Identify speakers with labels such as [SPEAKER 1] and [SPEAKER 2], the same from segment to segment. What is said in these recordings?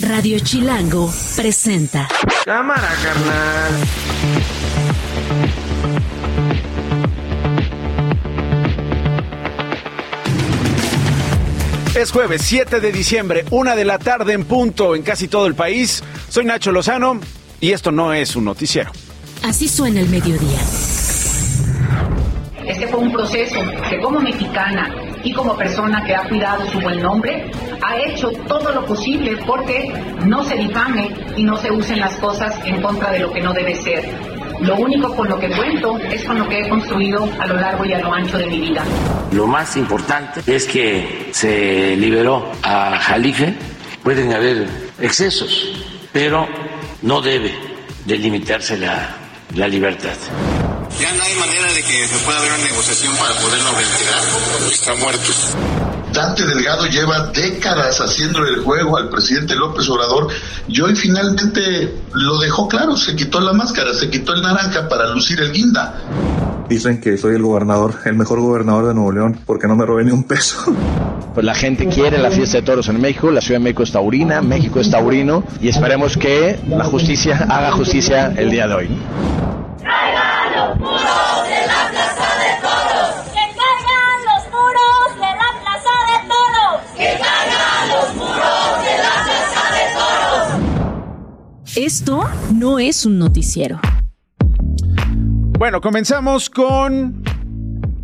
[SPEAKER 1] Radio Chilango presenta.
[SPEAKER 2] Cámara, carnal.
[SPEAKER 3] Es jueves 7 de diciembre, una de la tarde en punto en casi todo el país. Soy Nacho Lozano y esto no es un noticiero.
[SPEAKER 1] Así suena el mediodía.
[SPEAKER 4] Este fue un proceso que como mexicana y como persona que ha cuidado su buen nombre, ha hecho todo lo posible porque no se difame y no se usen las cosas en contra de lo que no debe ser. Lo único con lo que cuento es con lo que he construido a lo largo y a lo ancho de mi vida.
[SPEAKER 2] Lo más importante es que se liberó a Jalife. Pueden haber excesos, pero no debe delimitarse la, la libertad.
[SPEAKER 5] Ya no hay manera de que se pueda haber una negociación para poderlo retirar. Está muerto.
[SPEAKER 6] Dante Delgado lleva décadas haciéndole el juego al presidente López Obrador y hoy finalmente lo dejó claro, se quitó la máscara, se quitó el naranja para lucir el guinda.
[SPEAKER 7] Dicen que soy el gobernador, el mejor gobernador de Nuevo León, porque no me robé ni un peso.
[SPEAKER 8] Pues la gente quiere la fiesta de toros en México, la Ciudad de México es taurina, México es taurino y esperemos que la justicia haga justicia el día de hoy.
[SPEAKER 9] Muros de la Plaza de Toros! ¡Que caigan los muros de la Plaza de Toros! ¡Que caigan los muros de la Plaza de Toros!
[SPEAKER 1] Esto no es un noticiero.
[SPEAKER 3] Bueno, comenzamos con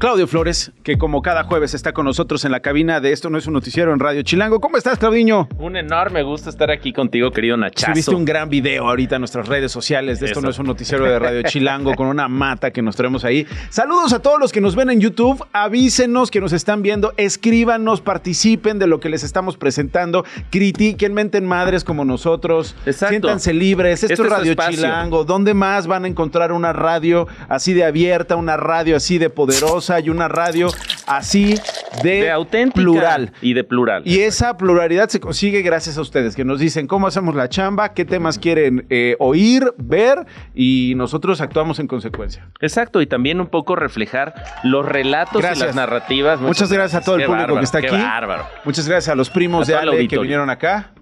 [SPEAKER 3] Claudio Flores, que como cada jueves está con nosotros en la cabina de Esto no es un noticiero en Radio Chilango. ¿Cómo estás, Claudiño?
[SPEAKER 10] Un enorme gusto estar aquí contigo, querido Nachazo.
[SPEAKER 3] Subiste un gran video ahorita en nuestras redes sociales de Esto
[SPEAKER 10] Eso.
[SPEAKER 3] no es un noticiero de Radio Chilango con una mata que nos traemos ahí. Saludos a todos los que nos ven en YouTube. Avísenos que nos están viendo, escríbanos, participen de lo que les estamos presentando, critiquen, menten madres como nosotros,
[SPEAKER 10] Exacto.
[SPEAKER 3] siéntanse libres. Esto
[SPEAKER 10] Este
[SPEAKER 3] es Radio. Chilango. ¿Dónde más van a encontrar una radio así de abierta, una radio así de poderosa y una radio así de,
[SPEAKER 10] De auténtica
[SPEAKER 3] plural?
[SPEAKER 10] y de plural.
[SPEAKER 3] Y esa pluralidad se consigue gracias a ustedes, que nos dicen cómo hacemos la chamba, qué temas quieren eh, oír, ver, y nosotros actuamos en consecuencia.
[SPEAKER 10] Exacto, y también un poco reflejar los relatos
[SPEAKER 3] Gracias.
[SPEAKER 10] y las narrativas.
[SPEAKER 3] Muchas gracias a todo el público
[SPEAKER 10] bárbaro,
[SPEAKER 3] que está
[SPEAKER 10] qué
[SPEAKER 3] aquí.
[SPEAKER 10] bárbaro.
[SPEAKER 3] Muchas gracias a los primos
[SPEAKER 10] A
[SPEAKER 3] de Ale que vinieron acá.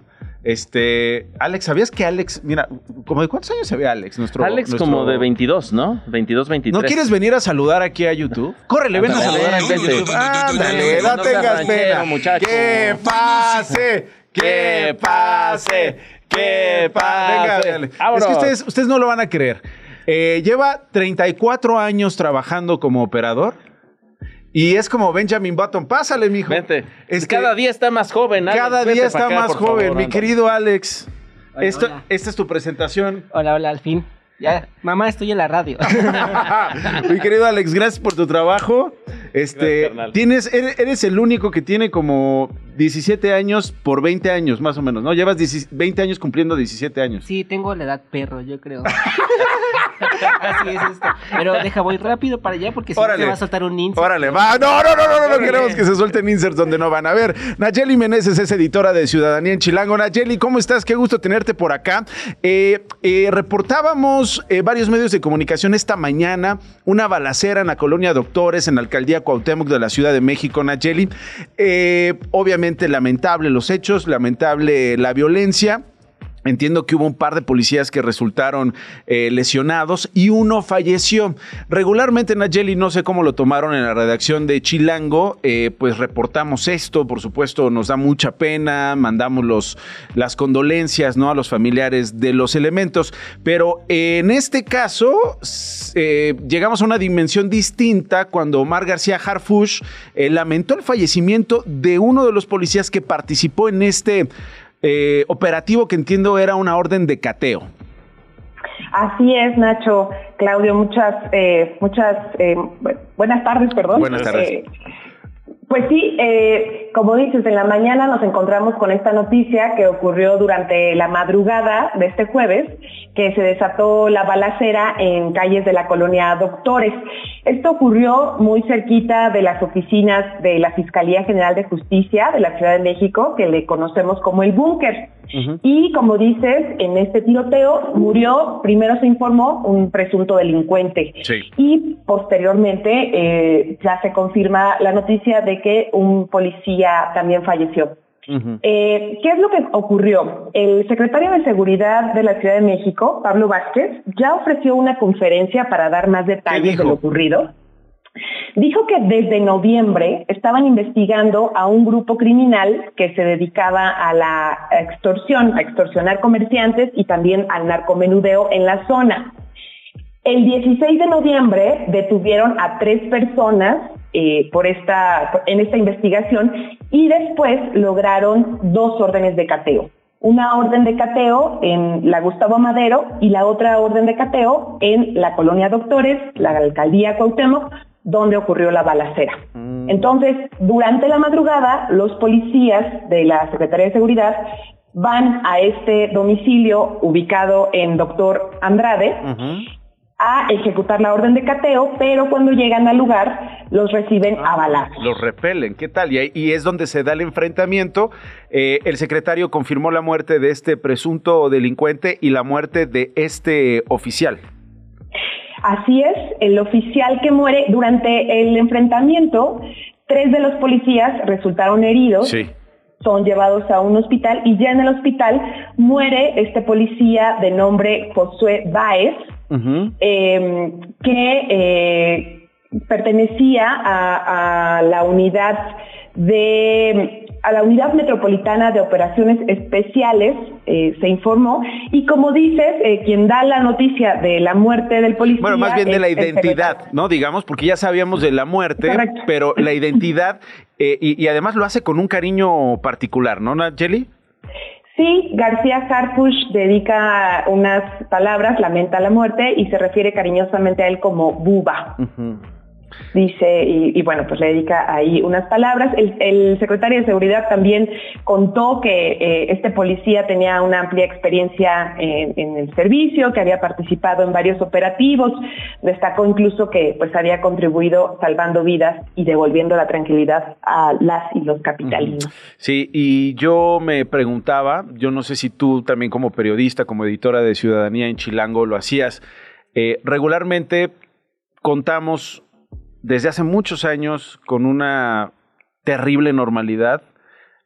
[SPEAKER 3] Este, Alex, ¿sabías que Alex, mira, como de cuántos años se ve Alex? Nuestro,
[SPEAKER 10] Alex
[SPEAKER 3] nuestro-
[SPEAKER 10] como de 22, ¿no? 22, 23.
[SPEAKER 3] ¿No quieres venir a saludar aquí a YouTube? Córrele, ven a saludar a. YouTube. Ándale,
[SPEAKER 10] No
[SPEAKER 3] tengas pena.
[SPEAKER 10] muchacho.
[SPEAKER 3] Que pase, que pase, que pase. Venga. Es que ustedes, ustedes no lo van a creer. Eh, lleva 34 años trabajando como operador. Y es como Benjamin Button. Pásale, mijo.
[SPEAKER 10] Vente.
[SPEAKER 3] Es que
[SPEAKER 10] cada día está más joven. Alex.
[SPEAKER 3] cada día está
[SPEAKER 10] acá,
[SPEAKER 3] más joven,
[SPEAKER 10] favor,
[SPEAKER 3] mi querido Alex.
[SPEAKER 11] Hola,
[SPEAKER 3] Esto-
[SPEAKER 11] hola.
[SPEAKER 3] Esta es tu presentación.
[SPEAKER 11] Hola, hola, al fin. Ya, mamá, estoy en la radio.
[SPEAKER 3] Mi querido Alex, gracias por tu trabajo. Este,
[SPEAKER 10] Gracias,
[SPEAKER 3] tienes, eres, eres el único que tiene como 17 años por 20 años, más o menos, ¿no? Llevas 10 20 años cumpliendo 17 años.
[SPEAKER 11] Sí, tengo la edad perro, yo creo. Así es esto. Pero deja, voy rápido para allá porque si te va a saltar un ninja.
[SPEAKER 3] Órale, va. No, no, no, no, no, no queremos que se suelten inserts donde no van a ver. Nayeli Meneses es editora de Ciudadanía en Chilango. Nayeli, ¿cómo estás? Qué gusto tenerte por acá. Eh, eh, reportábamos eh, varios medios de comunicación esta mañana una balacera en la colonia Doctores, en la alcaldía Cuauhtémoc de la Ciudad de México, Nayeli. Obviamente lamentable los hechos, lamentable la violencia. Entiendo que hubo un par de policías que resultaron eh, lesionados y uno falleció. Regularmente, Nayeli, no sé cómo lo tomaron en la redacción de Chilango, eh, pues reportamos esto, por supuesto nos da mucha pena, mandamos los, las condolencias ¿no? a los familiares de los elementos, pero en este caso eh, llegamos a una dimensión distinta cuando Omar García Harfush lamentó el fallecimiento de uno de los policías que participó en este eh, operativo que entiendo era una orden de cateo.
[SPEAKER 12] Así es, Nacho, Claudio, muchas, eh, muchas, eh, bu- buenas tardes, perdón.
[SPEAKER 3] Buenas tardes.
[SPEAKER 12] Pues sí, eh, como dices, en la mañana nos encontramos con esta noticia que ocurrió durante la madrugada de este jueves, que se desató la balacera en calles de la colonia Doctores. Esto ocurrió muy cerquita de las oficinas de la Fiscalía General de Justicia de la Ciudad de México, que le conocemos como el búnker. Y como dices, en este tiroteo murió, primero se informó, un presunto delincuente.
[SPEAKER 3] Sí.
[SPEAKER 12] Y posteriormente eh, ya se confirma la noticia de que un policía también falleció. Eh, ¿Qué es lo que ocurrió? El secretario de Seguridad de la Ciudad de México, Pablo Vázquez, ya ofreció una conferencia para dar más detalles de lo ocurrido. Dijo que desde noviembre estaban investigando a un grupo criminal que se dedicaba a la extorsión, a extorsionar comerciantes y también al narcomenudeo en la zona. El 16 de noviembre detuvieron a tres personas eh, por esta, en esta investigación y después lograron dos órdenes de cateo. Una orden de cateo en la Gustavo Madero y la otra orden de cateo en la colonia Doctores, la alcaldía Cuauhtémoc, donde ocurrió la balacera. Mm. Entonces, durante la madrugada, los policías de la Secretaría de Seguridad van a este domicilio ubicado en Doctor Andrade a ejecutar la orden de cateo, pero cuando llegan al lugar los reciben a balazos.
[SPEAKER 3] Los repelen, ¿qué tal? Y, es donde se da el enfrentamiento. Eh, el secretario confirmó la muerte de este presunto delincuente y la muerte de este oficial.
[SPEAKER 12] Así es, el oficial que muere durante el enfrentamiento, tres de los policías resultaron heridos. Son llevados a un hospital y ya en el hospital muere este policía de nombre Josué Em, que eh, pertenecía a, la unidad de a la unidad metropolitana de operaciones especiales eh, se informó. Y como dices eh, quien da la noticia de la muerte del policía
[SPEAKER 3] bueno más bien de la identidad no digamos porque ya sabíamos de la muerte pero la identidad y, y, además lo hace con un cariño particular no Nayeli
[SPEAKER 12] Sí, García Harfush dedica unas palabras, lamenta la muerte y se refiere cariñosamente a él como Buba dice, y, bueno, pues le dedica ahí unas palabras. El, secretario de Seguridad también contó que eh, este policía tenía una amplia experiencia en, el servicio, que había participado en varios operativos, destacó incluso que pues había contribuido salvando vidas y devolviendo la tranquilidad a las y los capitalinos.
[SPEAKER 3] Sí, y yo me preguntaba, yo no sé si tú también como periodista, como editora de Ciudadanía en Chilango lo hacías, eh, regularmente contamos desde hace muchos años con una terrible normalidad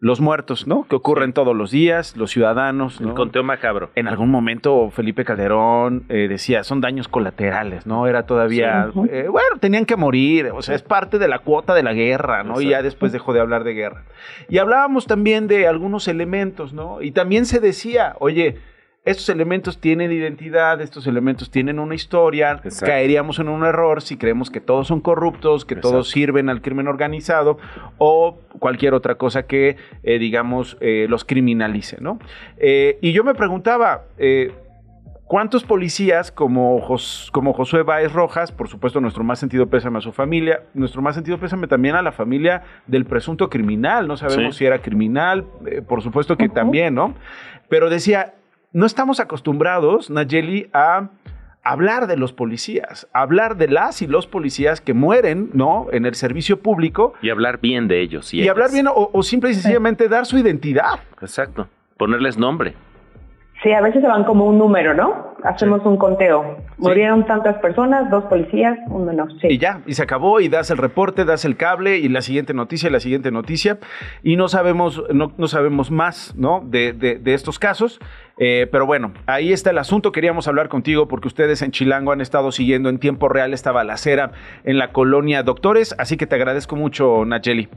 [SPEAKER 3] los muertos, ¿no? Que ocurren todos los días, los ciudadanos.
[SPEAKER 10] El conteo macabro.
[SPEAKER 3] En algún momento Felipe Calderón eh, decía, son daños colaterales, ¿no? Era todavía, eh, bueno, tenían que morir, o sea, es parte de la cuota de la guerra, ¿no? Y ya después dejó de hablar de guerra. Y hablábamos también de algunos elementos, ¿no? Y también se decía, oye, estos elementos tienen identidad, estos elementos tienen una historia, caeríamos en un error si creemos que todos son corruptos, que todos sirven al crimen organizado o cualquier otra cosa que, eh, digamos, eh, los criminalice, ¿no? Eh, y yo me preguntaba, ¿Cuántos policías como, como Josué Báez Rojas, por supuesto nuestro más sentido pésame a su familia, nuestro más sentido pésame también a la familia del presunto criminal, no sabemos si era criminal, por supuesto que también, ¿no? Pero decía, no estamos acostumbrados, Nayeli, a hablar de los policías, hablar de las y los policías que mueren, ¿no? En el servicio público.
[SPEAKER 10] Y hablar bien de ellos.
[SPEAKER 3] Y, hablar bien o, o simple y sencillamente dar su identidad.
[SPEAKER 10] Exacto. Ponerles nombre.
[SPEAKER 12] Sí, a veces se van como un número, ¿no? Hacemos un conteo. Murieron tantas personas, dos policías, uno no.
[SPEAKER 3] Y ya, y se acabó, y das el reporte, das el cable, y la siguiente noticia, y la siguiente noticia, y no sabemos, no, no sabemos más, ¿no? De, de, estos casos. Eh, pero bueno, ahí está el asunto. Queríamos hablar contigo porque ustedes en Chilango han estado siguiendo en tiempo real esta balacera en la colonia Doctores, así que te agradezco mucho, Nacheli.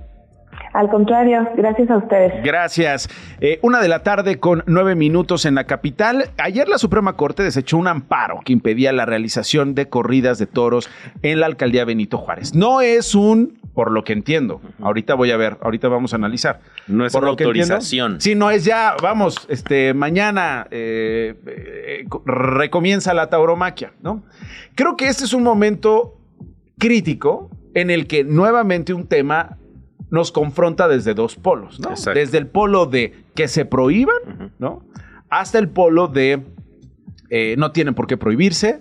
[SPEAKER 12] Al contrario, gracias a ustedes.
[SPEAKER 3] Gracias. Eh, una de la tarde con nueve minutos en la capital. Ayer la Suprema Corte desechó un amparo que impedía la realización de corridas de toros en la alcaldía Benito Juárez. No es un, por lo que entiendo, ahorita voy a ver, ahorita vamos a analizar.
[SPEAKER 10] No es
[SPEAKER 3] por
[SPEAKER 10] una autorización.
[SPEAKER 3] sí, no es ya, vamos, este, mañana eh, eh, recomienza la tauromaquia, ¿no? Creo que este es un momento crítico en el que nuevamente un tema nos confronta desde dos polos, ¿no? Desde el polo de que se prohíban, ¿no? Hasta el polo de eh, no tienen por qué prohibirse.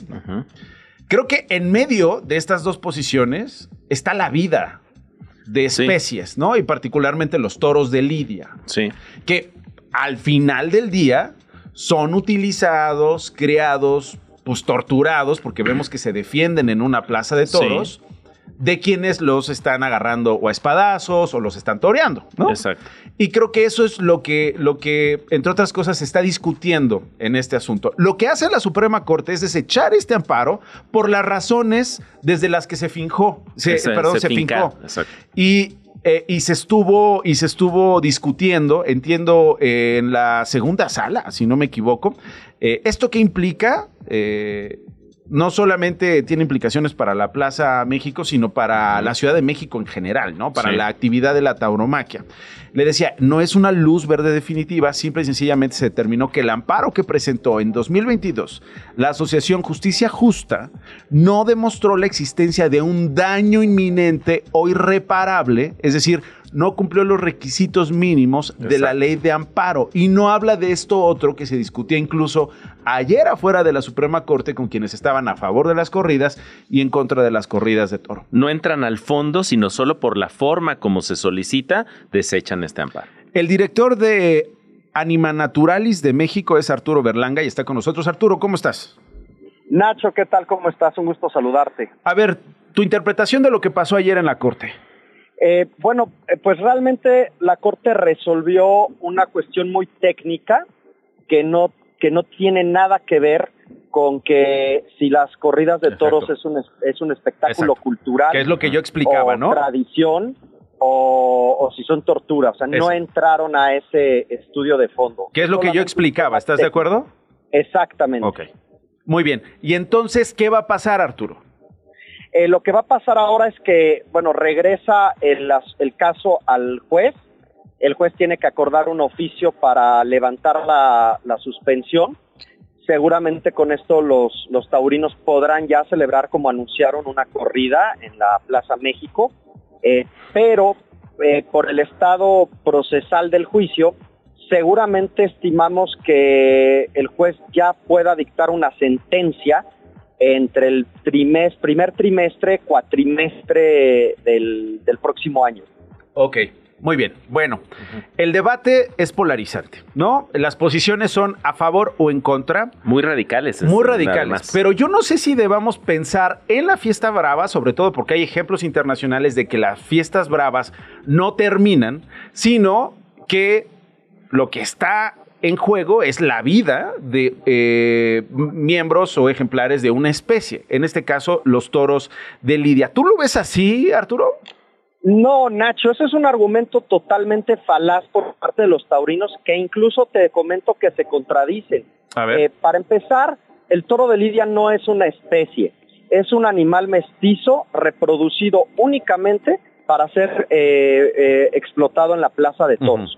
[SPEAKER 3] Creo que en medio de estas dos posiciones está la vida de especies, ¿no? Y particularmente los toros de Lidia.
[SPEAKER 10] Sí.
[SPEAKER 3] Que al final del día son utilizados, creados, pues torturados, porque vemos que se defienden en una plaza de toros de quienes los están agarrando o a espadazos o los están toreando, ¿no?
[SPEAKER 10] Exacto.
[SPEAKER 3] Y creo que eso es lo que, lo que, entre otras cosas, se está discutiendo en este asunto. Lo que hace la Suprema Corte es desechar este amparo por las razones desde las que se finjó, se, perdón,
[SPEAKER 10] se
[SPEAKER 3] se, fincó.
[SPEAKER 10] exacto.
[SPEAKER 3] Y, eh, y se estuvo y se estuvo discutiendo, entiendo, eh, en la segunda sala, si no me equivoco. Eh, ¿Esto qué implica? No solamente tiene implicaciones para la Plaza México, sino para la Ciudad de México en general, ¿no? Para
[SPEAKER 10] Sí.
[SPEAKER 3] la actividad de la tauromaquia. Le decía, no es una luz verde definitiva, simple y sencillamente se determinó que el amparo que presentó en 2022 la Asociación Justicia Justa no demostró la existencia de un daño inminente o irreparable, es decir, no cumplió los requisitos mínimos de la ley de amparo y no habla de esto otro que se discutía incluso ayer afuera de la Suprema Corte con quienes estaban a favor de las corridas y en contra de las corridas de toro.
[SPEAKER 10] No entran al fondo, sino solo por la forma como se solicita, desechan este amparo.
[SPEAKER 3] El director de Anima Naturalis de México es Arturo Berlanga y está con nosotros. Arturo, ¿cómo estás?
[SPEAKER 13] Nacho, ¿qué tal? ¿Cómo estás? Un gusto saludarte.
[SPEAKER 3] A ver, tu interpretación de lo que pasó ayer en la Corte.
[SPEAKER 13] Eh, bueno, eh, pues realmente la Corte resolvió una cuestión muy técnica que no, que no tiene nada que ver con que si las corridas de
[SPEAKER 3] Exacto.
[SPEAKER 13] toros es un, es, un espectáculo
[SPEAKER 3] Exacto.
[SPEAKER 13] cultural.
[SPEAKER 3] Que es lo que yo explicaba,
[SPEAKER 13] o
[SPEAKER 3] ¿no?
[SPEAKER 13] tradición o, o si son torturas. O sea, no entraron a ese estudio de fondo.
[SPEAKER 3] ¿Qué es lo que yo explicaba? ¿Estás de acuerdo?
[SPEAKER 13] Exactamente.
[SPEAKER 3] Ok. Muy bien. ¿Y entonces qué va a pasar, Arturo?
[SPEAKER 13] Eh, lo que va a pasar ahora es que, bueno, regresa el, as- el caso al juez. El juez tiene que acordar un oficio para levantar la, suspensión. Seguramente con esto los, los taurinos podrán ya celebrar como anunciaron una corrida en la Plaza México, eh, pero eh, por el estado procesal del juicio, seguramente estimamos que el juez ya pueda dictar una sentencia entre el trimes- primer trimestre, cuatrimestre del, del próximo año.
[SPEAKER 3] Ok, muy bien. Bueno, el debate es polarizante, ¿no? Las posiciones son a favor o en contra.
[SPEAKER 10] Muy radicales.
[SPEAKER 3] Muy
[SPEAKER 10] es-
[SPEAKER 3] radicales. Pero yo no sé si debamos pensar en la fiesta brava, sobre todo porque hay ejemplos internacionales de que las fiestas bravas no terminan, sino que lo que está en juego es la vida de eh, miembros o ejemplares de una especie. En este caso, los toros de Lidia. ¿Tú lo ves así, Arturo?
[SPEAKER 13] No, Nacho, ese es un argumento totalmente falaz por parte de los taurinos que incluso te comento que se contradicen.
[SPEAKER 3] A ver.
[SPEAKER 13] Eh, para empezar, el toro de Lidia no es una especie, es un animal mestizo reproducido únicamente para ser eh, eh, explotado en la plaza de toros.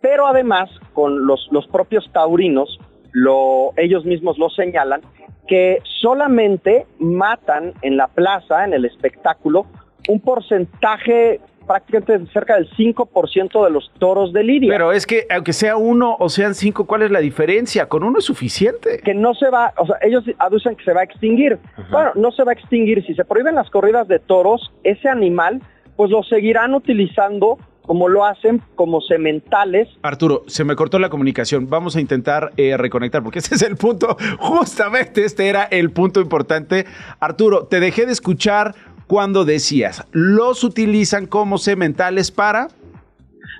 [SPEAKER 13] Pero además, con los, los propios taurinos, lo, ellos mismos lo señalan, que solamente matan en la plaza, en el espectáculo, un porcentaje prácticamente cerca del 5% de los toros de Lidia.
[SPEAKER 3] Pero es que aunque sea uno o sean cinco, ¿cuál es la diferencia? Con uno es suficiente.
[SPEAKER 13] que no se va, o sea, ellos aducen que se va a extinguir. Bueno, no se va a extinguir. Si se prohíben las corridas de toros, ese animal, pues lo seguirán utilizando como lo hacen, como sementales.
[SPEAKER 3] Arturo, se me cortó la comunicación. Vamos a intentar eh, reconectar porque ese es el punto. Justamente este era el punto importante. Arturo, te dejé de escuchar cuando decías, los utilizan como sementales para...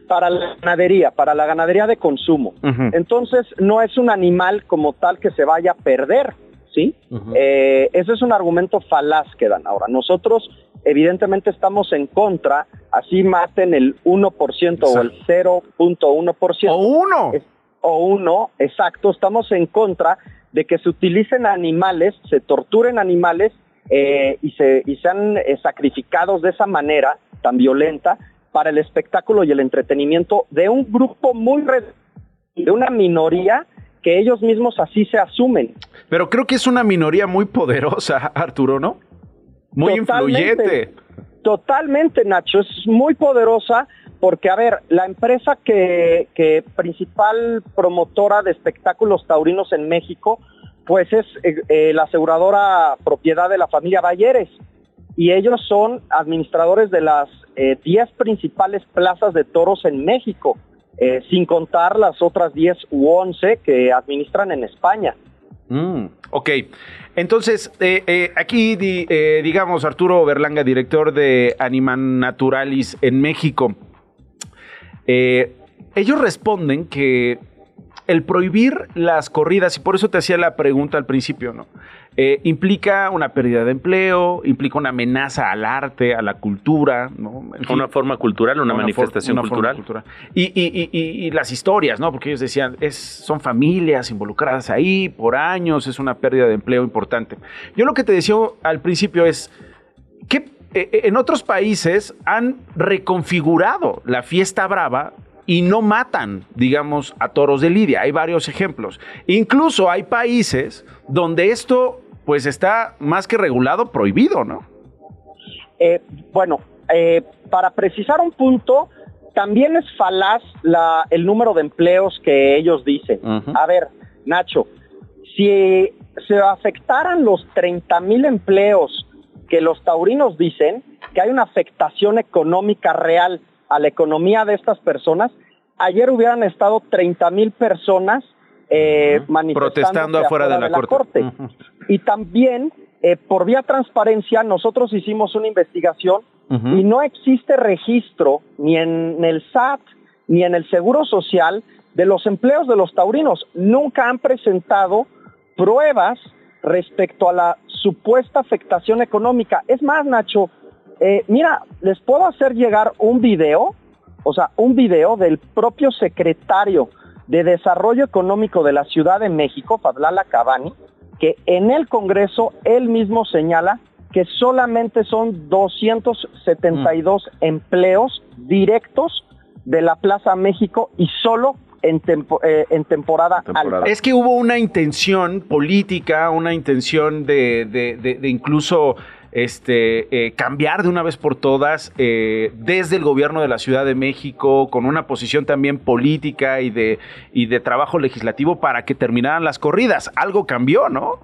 [SPEAKER 13] para la ganadería, para la ganadería de consumo. Entonces, no es un animal como tal que se vaya a perder, ¿sí? Eh, ese es un argumento falaz que dan ahora. Nosotros, evidentemente, estamos en contra, así maten el 1% o el 0.1%.
[SPEAKER 3] O uno.
[SPEAKER 13] o uno, exacto, estamos en contra de que se utilicen animales, se torturen animales eh, y, se, y sean eh, sacrificados de esa manera tan violenta para el espectáculo y el entretenimiento de un grupo muy de una minoría que ellos mismos así se asumen.
[SPEAKER 3] Pero creo que es una minoría muy poderosa, Arturo, ¿no? Muy
[SPEAKER 13] Totalmente.
[SPEAKER 3] influyente.
[SPEAKER 13] Totalmente, Nacho, es muy poderosa porque, a ver, la empresa que, que principal promotora de espectáculos taurinos en México, pues es eh, eh, la aseguradora propiedad de la familia Bayeres. Y ellos son administradores de las eh, 10 principales plazas de toros en México, eh, sin contar las otras 10 u 11 que administran en España.
[SPEAKER 3] Mm, ok. Entonces, eh, eh, aquí, di- digamos, Arturo Berlanga, director de Animan Naturalis en México, ellos responden que el prohibir las corridas, y por eso te hacía la pregunta al principio, ¿no? Eh, implica una pérdida de empleo, implica una amenaza al arte, a la cultura, ¿no? En fin.
[SPEAKER 10] Una forma cultural, una,
[SPEAKER 3] for-
[SPEAKER 10] manifestación
[SPEAKER 3] una forma
[SPEAKER 10] cultural.
[SPEAKER 3] Y, y- y- y- y las historias, ¿no? Porque ellos decían, es, son familias involucradas ahí por años, es una pérdida de empleo importante. Yo lo que te decía al principio es que eh, en otros países han reconfigurado la fiesta brava y no matan, digamos, a toros de lidia. Hay varios ejemplos. Incluso hay países donde esto, pues, está más que regulado, prohibido, ¿no?
[SPEAKER 13] Eh, bueno, eh, para precisar un punto, también es falaz la, el número de empleos que ellos dicen. A ver, Nacho, si se afectaran los 30 mil empleos que los taurinos dicen, que hay una afectación económica real a la economía de estas personas, ayer hubieran estado 30 mil personas eh, manifestándose
[SPEAKER 3] Protestando afuera de la corte.
[SPEAKER 13] y también, eh, por vía transparencia, nosotros hicimos una investigación y no existe registro ni en el SAT ni en el Seguro Social de los empleos de los taurinos. Nunca han presentado pruebas respecto a la supuesta afectación económica. Es más, Nacho, eh, mira, les puedo hacer llegar un video, o sea, un video del propio secretario de Desarrollo Económico de la Ciudad de México, Fadlala Cabani, que en el Congreso él mismo señala que solamente son 272 empleos directos de la Plaza México y solo en, tempo- eh, en temporada, alta.
[SPEAKER 3] Es que hubo una intención política, una intención de, de- de- de incluso este, eh, cambiar de una vez por todas eh, desde el gobierno de la Ciudad de México, con una posición también política y de, y de trabajo legislativo para que terminaran las corridas. Algo cambió, ¿no?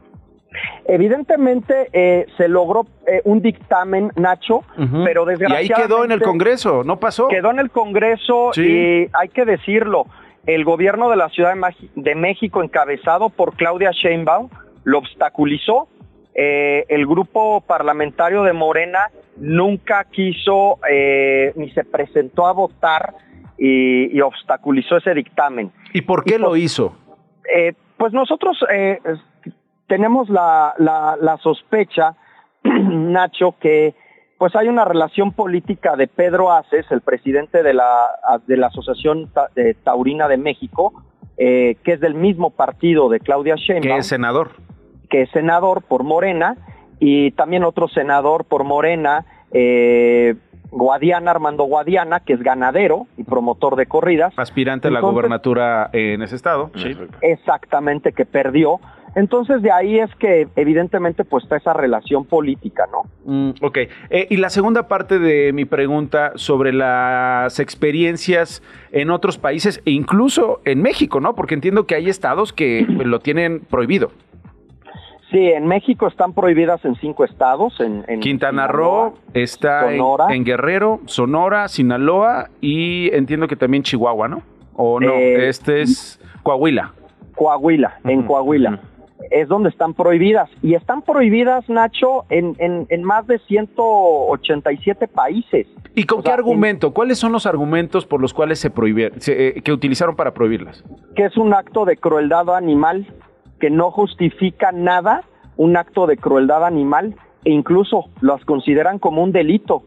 [SPEAKER 13] Evidentemente eh, se logró eh, un dictamen, Nacho, pero
[SPEAKER 3] Y ahí
[SPEAKER 13] desgraciadamente...
[SPEAKER 3] quedó en el Congreso, ¿no pasó?
[SPEAKER 13] Quedó en el Congreso
[SPEAKER 3] Sí.
[SPEAKER 13] y hay que decirlo, el gobierno de la Ciudad de México, encabezado por Claudia Sheinbaum, lo obstaculizó. Eh, el grupo parlamentario de Morena nunca quiso eh, ni se presentó a votar y, y obstaculizó ese dictamen.
[SPEAKER 3] ¿Y por qué lo hizo?
[SPEAKER 13] Eh, pues nosotros eh, tenemos la, la- la sospecha, Nacho, que pues hay una relación política de Pedro Aces, el presidente de la, de la Asociación Ta- de Taurina de México, eh, que es del mismo partido de Claudia Sheinbaum
[SPEAKER 3] Que es senador.
[SPEAKER 13] Que es senador por Morena, y también otro senador por Morena, eh, Guadiana, Armando Guadiana, que es ganadero y promotor de corridas.
[SPEAKER 3] Aspirante a la gobernatura en ese estado. Sí.
[SPEAKER 13] Exactamente, que perdió. Entonces de ahí es que evidentemente pues está esa relación política, ¿no?
[SPEAKER 3] Mm, ok. Eh, y la segunda parte de mi pregunta sobre las experiencias en otros países e incluso en México, ¿no? Porque entiendo que hay estados que lo tienen prohibido.
[SPEAKER 13] Sí, en México están prohibidas en cinco estados. En, en
[SPEAKER 3] Quintana
[SPEAKER 13] Sinaloa,
[SPEAKER 3] Roo está en,
[SPEAKER 13] Sonora.
[SPEAKER 3] en Guerrero, Sonora, Sinaloa y entiendo que también Chihuahua, ¿no? O no,
[SPEAKER 13] Eh,
[SPEAKER 3] este es Coahuila.
[SPEAKER 13] Coahuila, en Coahuila. Es donde están prohibidas. Y están prohibidas, Nacho, en, en, en más de 187 países.
[SPEAKER 3] ¿Y con qué argumento? ¿Cuáles son los argumentos por los cuales se prohibieron, se, eh, que utilizaron para prohibirlas?
[SPEAKER 13] que es un acto de crueldad animal que no justifica nada, un acto de crueldad animal e incluso los consideran como un delito.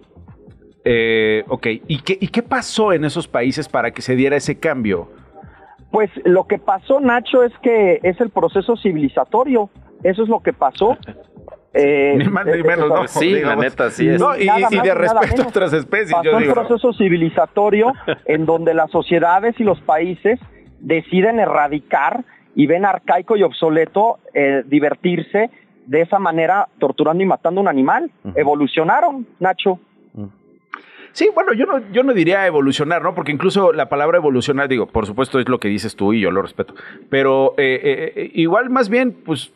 [SPEAKER 3] Eh, ok, ¿Y qué, ¿y qué pasó en esos países para que se diera ese cambio?
[SPEAKER 13] Pues lo que pasó, Nacho, es que es el proceso civilizatorio. Eso es lo que pasó. Eh,
[SPEAKER 3] Ni más ni menos, ¿no?
[SPEAKER 10] Sí, la neta, sí es.
[SPEAKER 3] No, y,
[SPEAKER 13] Nada
[SPEAKER 3] y
[SPEAKER 13] más
[SPEAKER 3] de respeto a otras especies,
[SPEAKER 13] Pasó
[SPEAKER 3] yo
[SPEAKER 13] un proceso civilizatorio en donde las sociedades y los países deciden erradicar y ven arcaico y obsoleto eh, divertirse de esa manera torturando y matando a un animal. Evolucionaron, Nacho.
[SPEAKER 3] Sí, bueno, yo no, yo no diría evolucionar, ¿no? Porque incluso la palabra evolucionar, digo, por supuesto es lo que dices tú y yo lo respeto, pero eh, eh, eh, igual más bien, pues,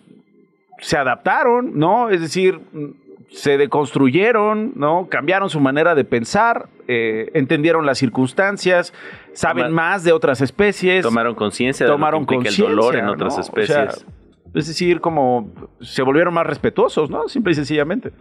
[SPEAKER 3] se adaptaron, ¿no? Es decir, mm, se deconstruyeron, ¿no? Cambiaron su manera de pensar, eh, entendieron las circunstancias, saben
[SPEAKER 10] Toma-
[SPEAKER 3] más de otras especies.
[SPEAKER 10] Tomaron conciencia de lo que
[SPEAKER 3] tomaron
[SPEAKER 10] implica el dolor en
[SPEAKER 3] conciencia,
[SPEAKER 10] otras
[SPEAKER 3] ¿no? O
[SPEAKER 10] especies.
[SPEAKER 3] sea, Es decir, como se volvieron más respetuosos, ¿no? Simple y sencillamente.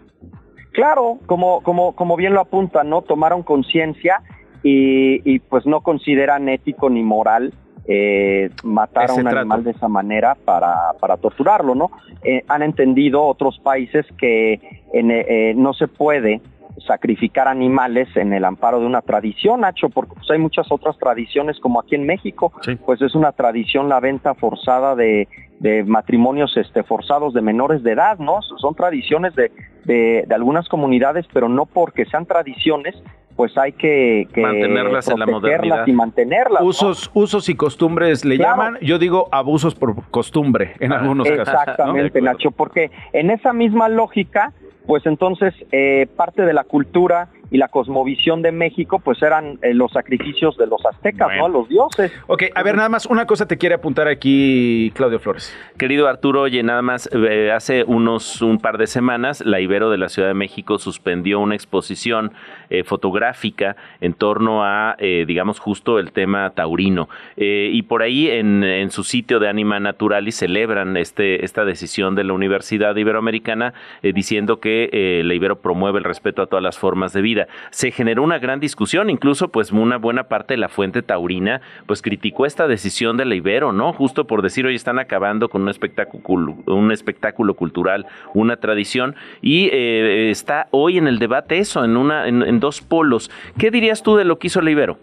[SPEAKER 13] Claro, como, como, como bien lo apuntan, ¿no? Tomaron conciencia y, y pues no consideran ético ni moral eh, matar a un
[SPEAKER 3] trato.
[SPEAKER 13] animal de esa manera para, para torturarlo, ¿no? Eh, han entendido otros países que en, eh, eh, no se puede sacrificar animales en el amparo de una tradición, Nacho, porque pues, hay muchas otras tradiciones como aquí en México, pues es una tradición la venta forzada de, de matrimonios este, forzados de menores de edad, ¿no? Son tradiciones de, de, de algunas comunidades, pero no porque sean tradiciones, pues hay que, que
[SPEAKER 10] Mantenerlas en la modernidad.
[SPEAKER 13] y mantenerlas. ¿no?
[SPEAKER 3] Usos, usos y costumbres le
[SPEAKER 13] Claro.
[SPEAKER 3] llaman, yo digo abusos por costumbre en algunos casos. ¿no?
[SPEAKER 13] Exactamente, Nacho, porque en esa misma lógica, pues entonces eh, parte de la cultura y la cosmovisión de México, pues eran eh, los sacrificios de los aztecas,
[SPEAKER 3] Bueno.
[SPEAKER 13] ¿no? A los dioses.
[SPEAKER 3] Ok, a ver, nada más una cosa te quiere apuntar aquí Claudio Flores.
[SPEAKER 10] Querido Arturo, oye, nada más, eh, hace unos un par de semanas, la Ibero de la Ciudad de México suspendió una exposición eh, fotográfica en torno a, eh, digamos, justo el tema taurino. Eh, y por ahí en, en su sitio de Anima Naturalis celebran este, esta decisión de la Universidad Iberoamericana eh, diciendo que eh, la Ibero promueve el respeto a todas las formas de vida. Se generó una gran discusión, incluso pues una buena parte de la fuente taurina pues criticó esta decisión de la Ibero, ¿no? Justo por decir, hoy están acabando con un espectáculo, un espectáculo cultural, una tradición, y eh, está hoy en el debate eso, en, una, en, dos polos. ¿Qué dirías tú de lo que hizo la Ibero?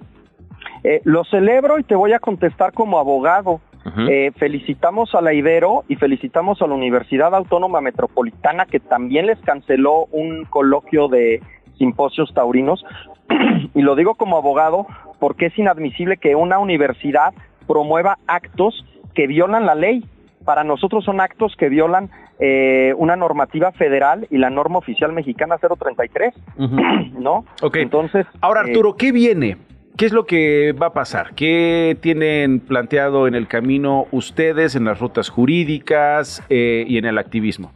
[SPEAKER 13] Eh, lo celebro y te voy a contestar como abogado. Eh, felicitamos a la Ibero y felicitamos a la Universidad Autónoma Metropolitana que también les canceló un coloquio de simposios taurinos. y lo digo como abogado porque es inadmisible que una universidad promueva actos que violan la ley. Para nosotros son actos que violan eh, una normativa federal y la norma oficial mexicana 033, ¿no?
[SPEAKER 3] Ok.
[SPEAKER 13] Entonces,
[SPEAKER 3] Ahora,
[SPEAKER 13] eh,
[SPEAKER 3] Arturo, ¿qué viene? ¿Qué es lo que va a pasar? ¿Qué tienen planteado en el camino ustedes, en las rutas jurídicas eh, y en el activismo?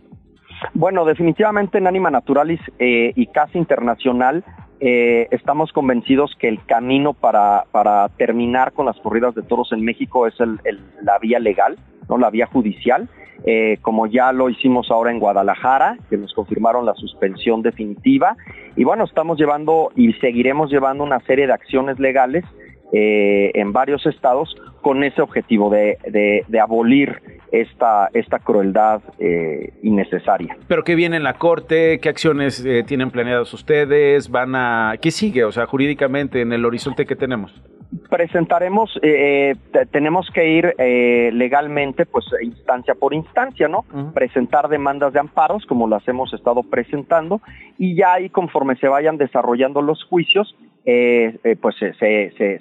[SPEAKER 13] Bueno, definitivamente en Anima Naturalis eh, y Casa Internacional eh, estamos convencidos que el camino para, para terminar con las corridas de toros en México es el- la vía legal, no la vía judicial, eh, como ya lo hicimos ahora en Guadalajara, que nos confirmaron la suspensión definitiva. Y bueno, estamos llevando y seguiremos llevando una serie de acciones legales eh, en varios estados con ese objetivo de, de- de abolir esta, esta crueldad eh, innecesaria.
[SPEAKER 3] ¿Pero qué viene en la corte? ¿Qué acciones eh, tienen planeadas ustedes? ¿Van a qué sigue? O sea, jurídicamente en el horizonte que tenemos.
[SPEAKER 13] presentaremos, eh, te- tenemos que ir eh, legalmente, pues instancia por instancia, ¿no? Presentar demandas de amparos, como las hemos estado presentando, y ya ahí conforme se vayan desarrollando los juicios, eh, eh, pues se,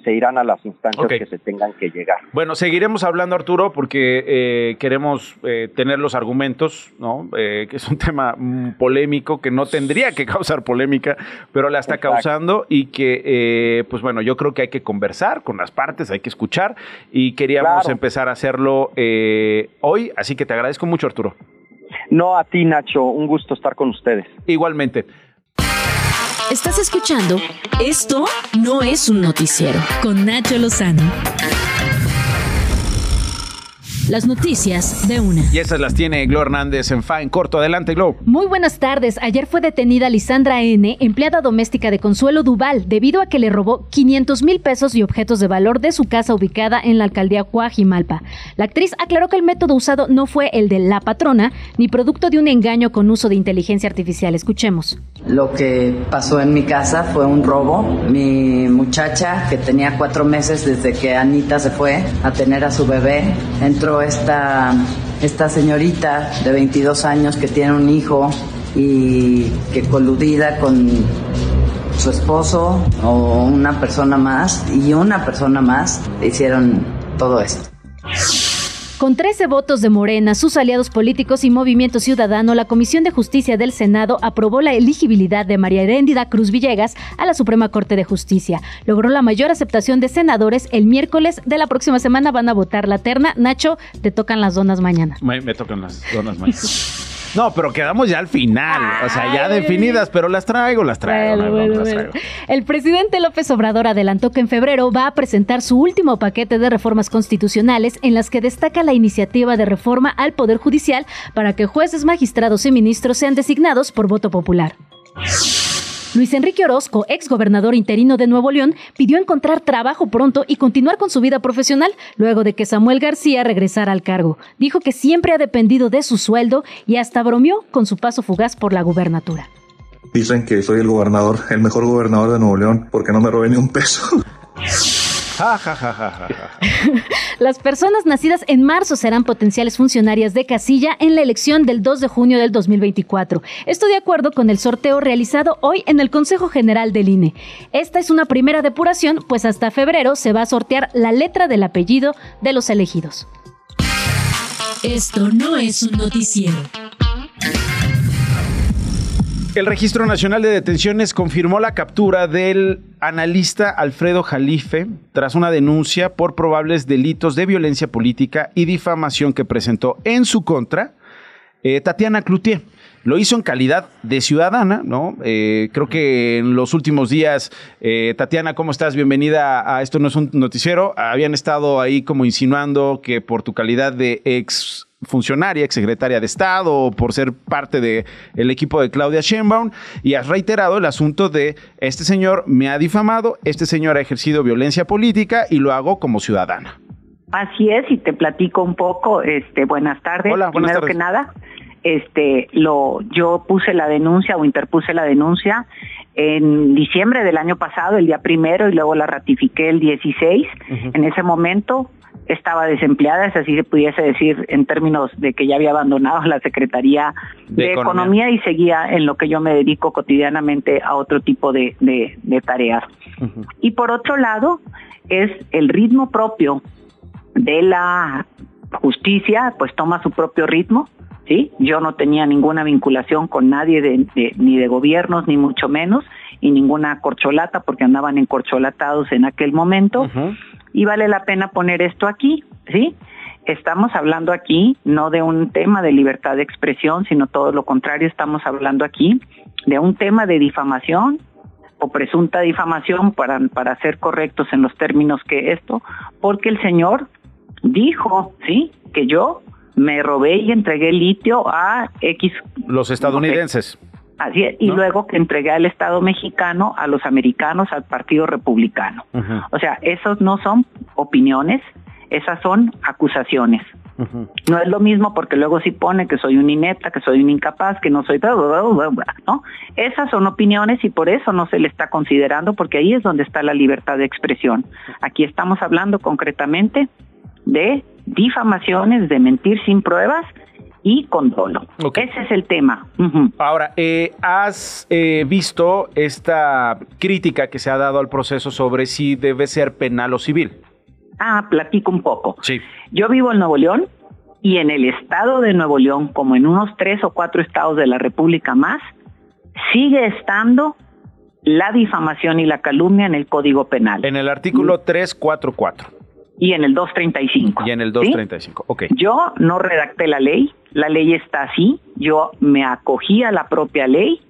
[SPEAKER 13] se- irán a las instancias que se tengan que llegar.
[SPEAKER 3] Bueno, seguiremos hablando, Arturo, porque eh, queremos eh, tener los argumentos, ¿no? Eh, que es un tema mm, polémico que no tendría que causar polémica, pero la está
[SPEAKER 13] Exacto.
[SPEAKER 3] causando y que, eh, pues bueno, yo creo que hay que conversar con las partes, hay que escuchar y queríamos
[SPEAKER 13] Claro.
[SPEAKER 3] empezar a hacerlo eh, hoy, así que te agradezco mucho, Arturo.
[SPEAKER 13] No a ti, Nacho, un gusto estar con ustedes.
[SPEAKER 3] Igualmente.
[SPEAKER 1] Estás escuchando Esto no es un noticiero con Nacho Lozano. Las noticias de una.
[SPEAKER 3] Y esas las tiene Glo Hernández en fa en corto. Adelante, Glo.
[SPEAKER 14] Muy buenas tardes. Ayer fue detenida Lisandra N., empleada doméstica de Consuelo Duval, debido a que le robó 500 mil pesos y objetos de valor de su casa ubicada en la alcaldía Coajimalpa. La actriz aclaró que el método usado no fue el de la patrona, ni producto de un engaño con uso de inteligencia artificial. Escuchemos.
[SPEAKER 15] Lo que pasó en mi casa fue un robo. Mi muchacha, que tenía cuatro meses desde que Anita se fue a tener a su bebé, entró esta, esta señorita de 22 años que tiene un hijo y que coludida con su esposo o una persona más y una persona más hicieron todo esto.
[SPEAKER 14] Con 13 votos de Morena, sus aliados políticos y Movimiento Ciudadano, la Comisión de Justicia del Senado aprobó la elegibilidad de María Heréndida Cruz Villegas a la Suprema Corte de Justicia. Logró la mayor aceptación de senadores. El miércoles de la próxima semana van a votar la terna. Nacho, te tocan las donas mañana.
[SPEAKER 3] Me, me tocan las donas más. No, pero quedamos ya al final. o sea, ya definidas, pero las traigo, las traigo.
[SPEAKER 14] Bueno,
[SPEAKER 3] no,
[SPEAKER 14] bueno,
[SPEAKER 3] las
[SPEAKER 14] bueno. El presidente López Obrador adelantó que en febrero va a presentar su último paquete de reformas constitucionales en las que destaca la iniciativa de reforma al Poder Judicial para que jueces, magistrados y ministros sean designados por voto popular. Luis Enrique Orozco, ex gobernador interino de Nuevo León, pidió encontrar trabajo pronto y continuar con su vida profesional luego de que Samuel García regresara al cargo. Dijo que siempre ha dependido de su sueldo y hasta bromeó con su paso fugaz por la gubernatura.
[SPEAKER 7] Dicen que soy el gobernador, el mejor gobernador de Nuevo León, porque no me robé ni un peso.
[SPEAKER 3] Ja, ja, ja.
[SPEAKER 14] Las personas nacidas en marzo serán potenciales funcionarias de casilla en la elección del 2 de junio del 2024. Esto de acuerdo con el sorteo realizado hoy en el Consejo General del INE. Esta es una primera depuración, pues hasta febrero se va a sortear la letra del apellido de los elegidos.
[SPEAKER 1] Esto no es un noticiero.
[SPEAKER 3] El Registro Nacional de Detenciones confirmó la captura del analista Alfredo Jalife tras una denuncia por probables delitos de violencia política y difamación que presentó en su contra eh, Tatiana Cloutier. Lo hizo en calidad de ciudadana, ¿no? Eh, creo que en los últimos días, eh, Tatiana, ¿cómo estás? Bienvenida a Esto no es un noticiero. Habían estado ahí como insinuando que por tu calidad de ex funcionaria, ex secretaria de Estado, por ser parte del el equipo de Claudia Sheinbaum, y has reiterado el asunto de este señor me ha difamado, este señor ha ejercido violencia política y lo hago como ciudadana.
[SPEAKER 16] Así es, y te platico un poco, este, buenas tardes.
[SPEAKER 3] Hola, buenas
[SPEAKER 16] Primero
[SPEAKER 3] tardes.
[SPEAKER 16] que nada, este, lo, yo puse la denuncia o interpuse la denuncia en diciembre del año pasado, el día primero, y luego la ratifiqué el 16. En ese momento estaba desempleada, si así se pudiese decir en términos de que ya había abandonado la Secretaría
[SPEAKER 17] De
[SPEAKER 16] de,
[SPEAKER 17] Economía.
[SPEAKER 16] Economía. y seguía en lo que yo me dedico cotidianamente a otro tipo de, de- de tareas. Y por otro lado, es el ritmo propio de la justicia, pues toma su propio ritmo, ¿sí? Yo no tenía ninguna vinculación con nadie, de, de- ni de gobiernos, ni mucho menos, y ninguna corcholata, porque andaban encorcholatados en aquel momento, y vale la pena poner esto aquí, ¿sí? Estamos hablando aquí no de un tema de libertad de expresión, sino todo lo contrario, estamos hablando aquí de un tema de difamación o presunta difamación para, para ser correctos en los términos que esto, porque el señor dijo, ¿sí? Que yo me robé y entregué litio a X,
[SPEAKER 3] Los estadounidenses.
[SPEAKER 16] Así es, y
[SPEAKER 3] ¿No?
[SPEAKER 16] luego que entregué al Estado mexicano, a los americanos, al Partido Republicano. O sea, esos no son opiniones, esas son acusaciones. No es lo mismo porque luego sí pone que soy un inepta, que soy un incapaz, que no soy... bla, bla, bla, ¿no? Esas son opiniones y por eso no se le está considerando porque ahí es donde está la libertad de expresión. Aquí estamos hablando concretamente de difamaciones, de mentir sin pruebas y con dolo. Ese es el tema. Ujú.
[SPEAKER 3] Ahora, eh, ¿has eh, visto esta crítica que se ha dado al proceso sobre si debe ser penal o civil?
[SPEAKER 16] Ah, platico un poco.
[SPEAKER 3] Sí.
[SPEAKER 16] Yo vivo en Nuevo León y en el estado de Nuevo León, como en unos tres o cuatro estados de la República más, sigue estando la difamación y la calumnia en el Código Penal
[SPEAKER 3] En el artículo 344
[SPEAKER 16] y en el 235.
[SPEAKER 3] y en el
[SPEAKER 16] ¿sí?
[SPEAKER 3] 235. Ok.
[SPEAKER 16] Yo no redacté la ley, la ley está así, yo me acogí a la propia ley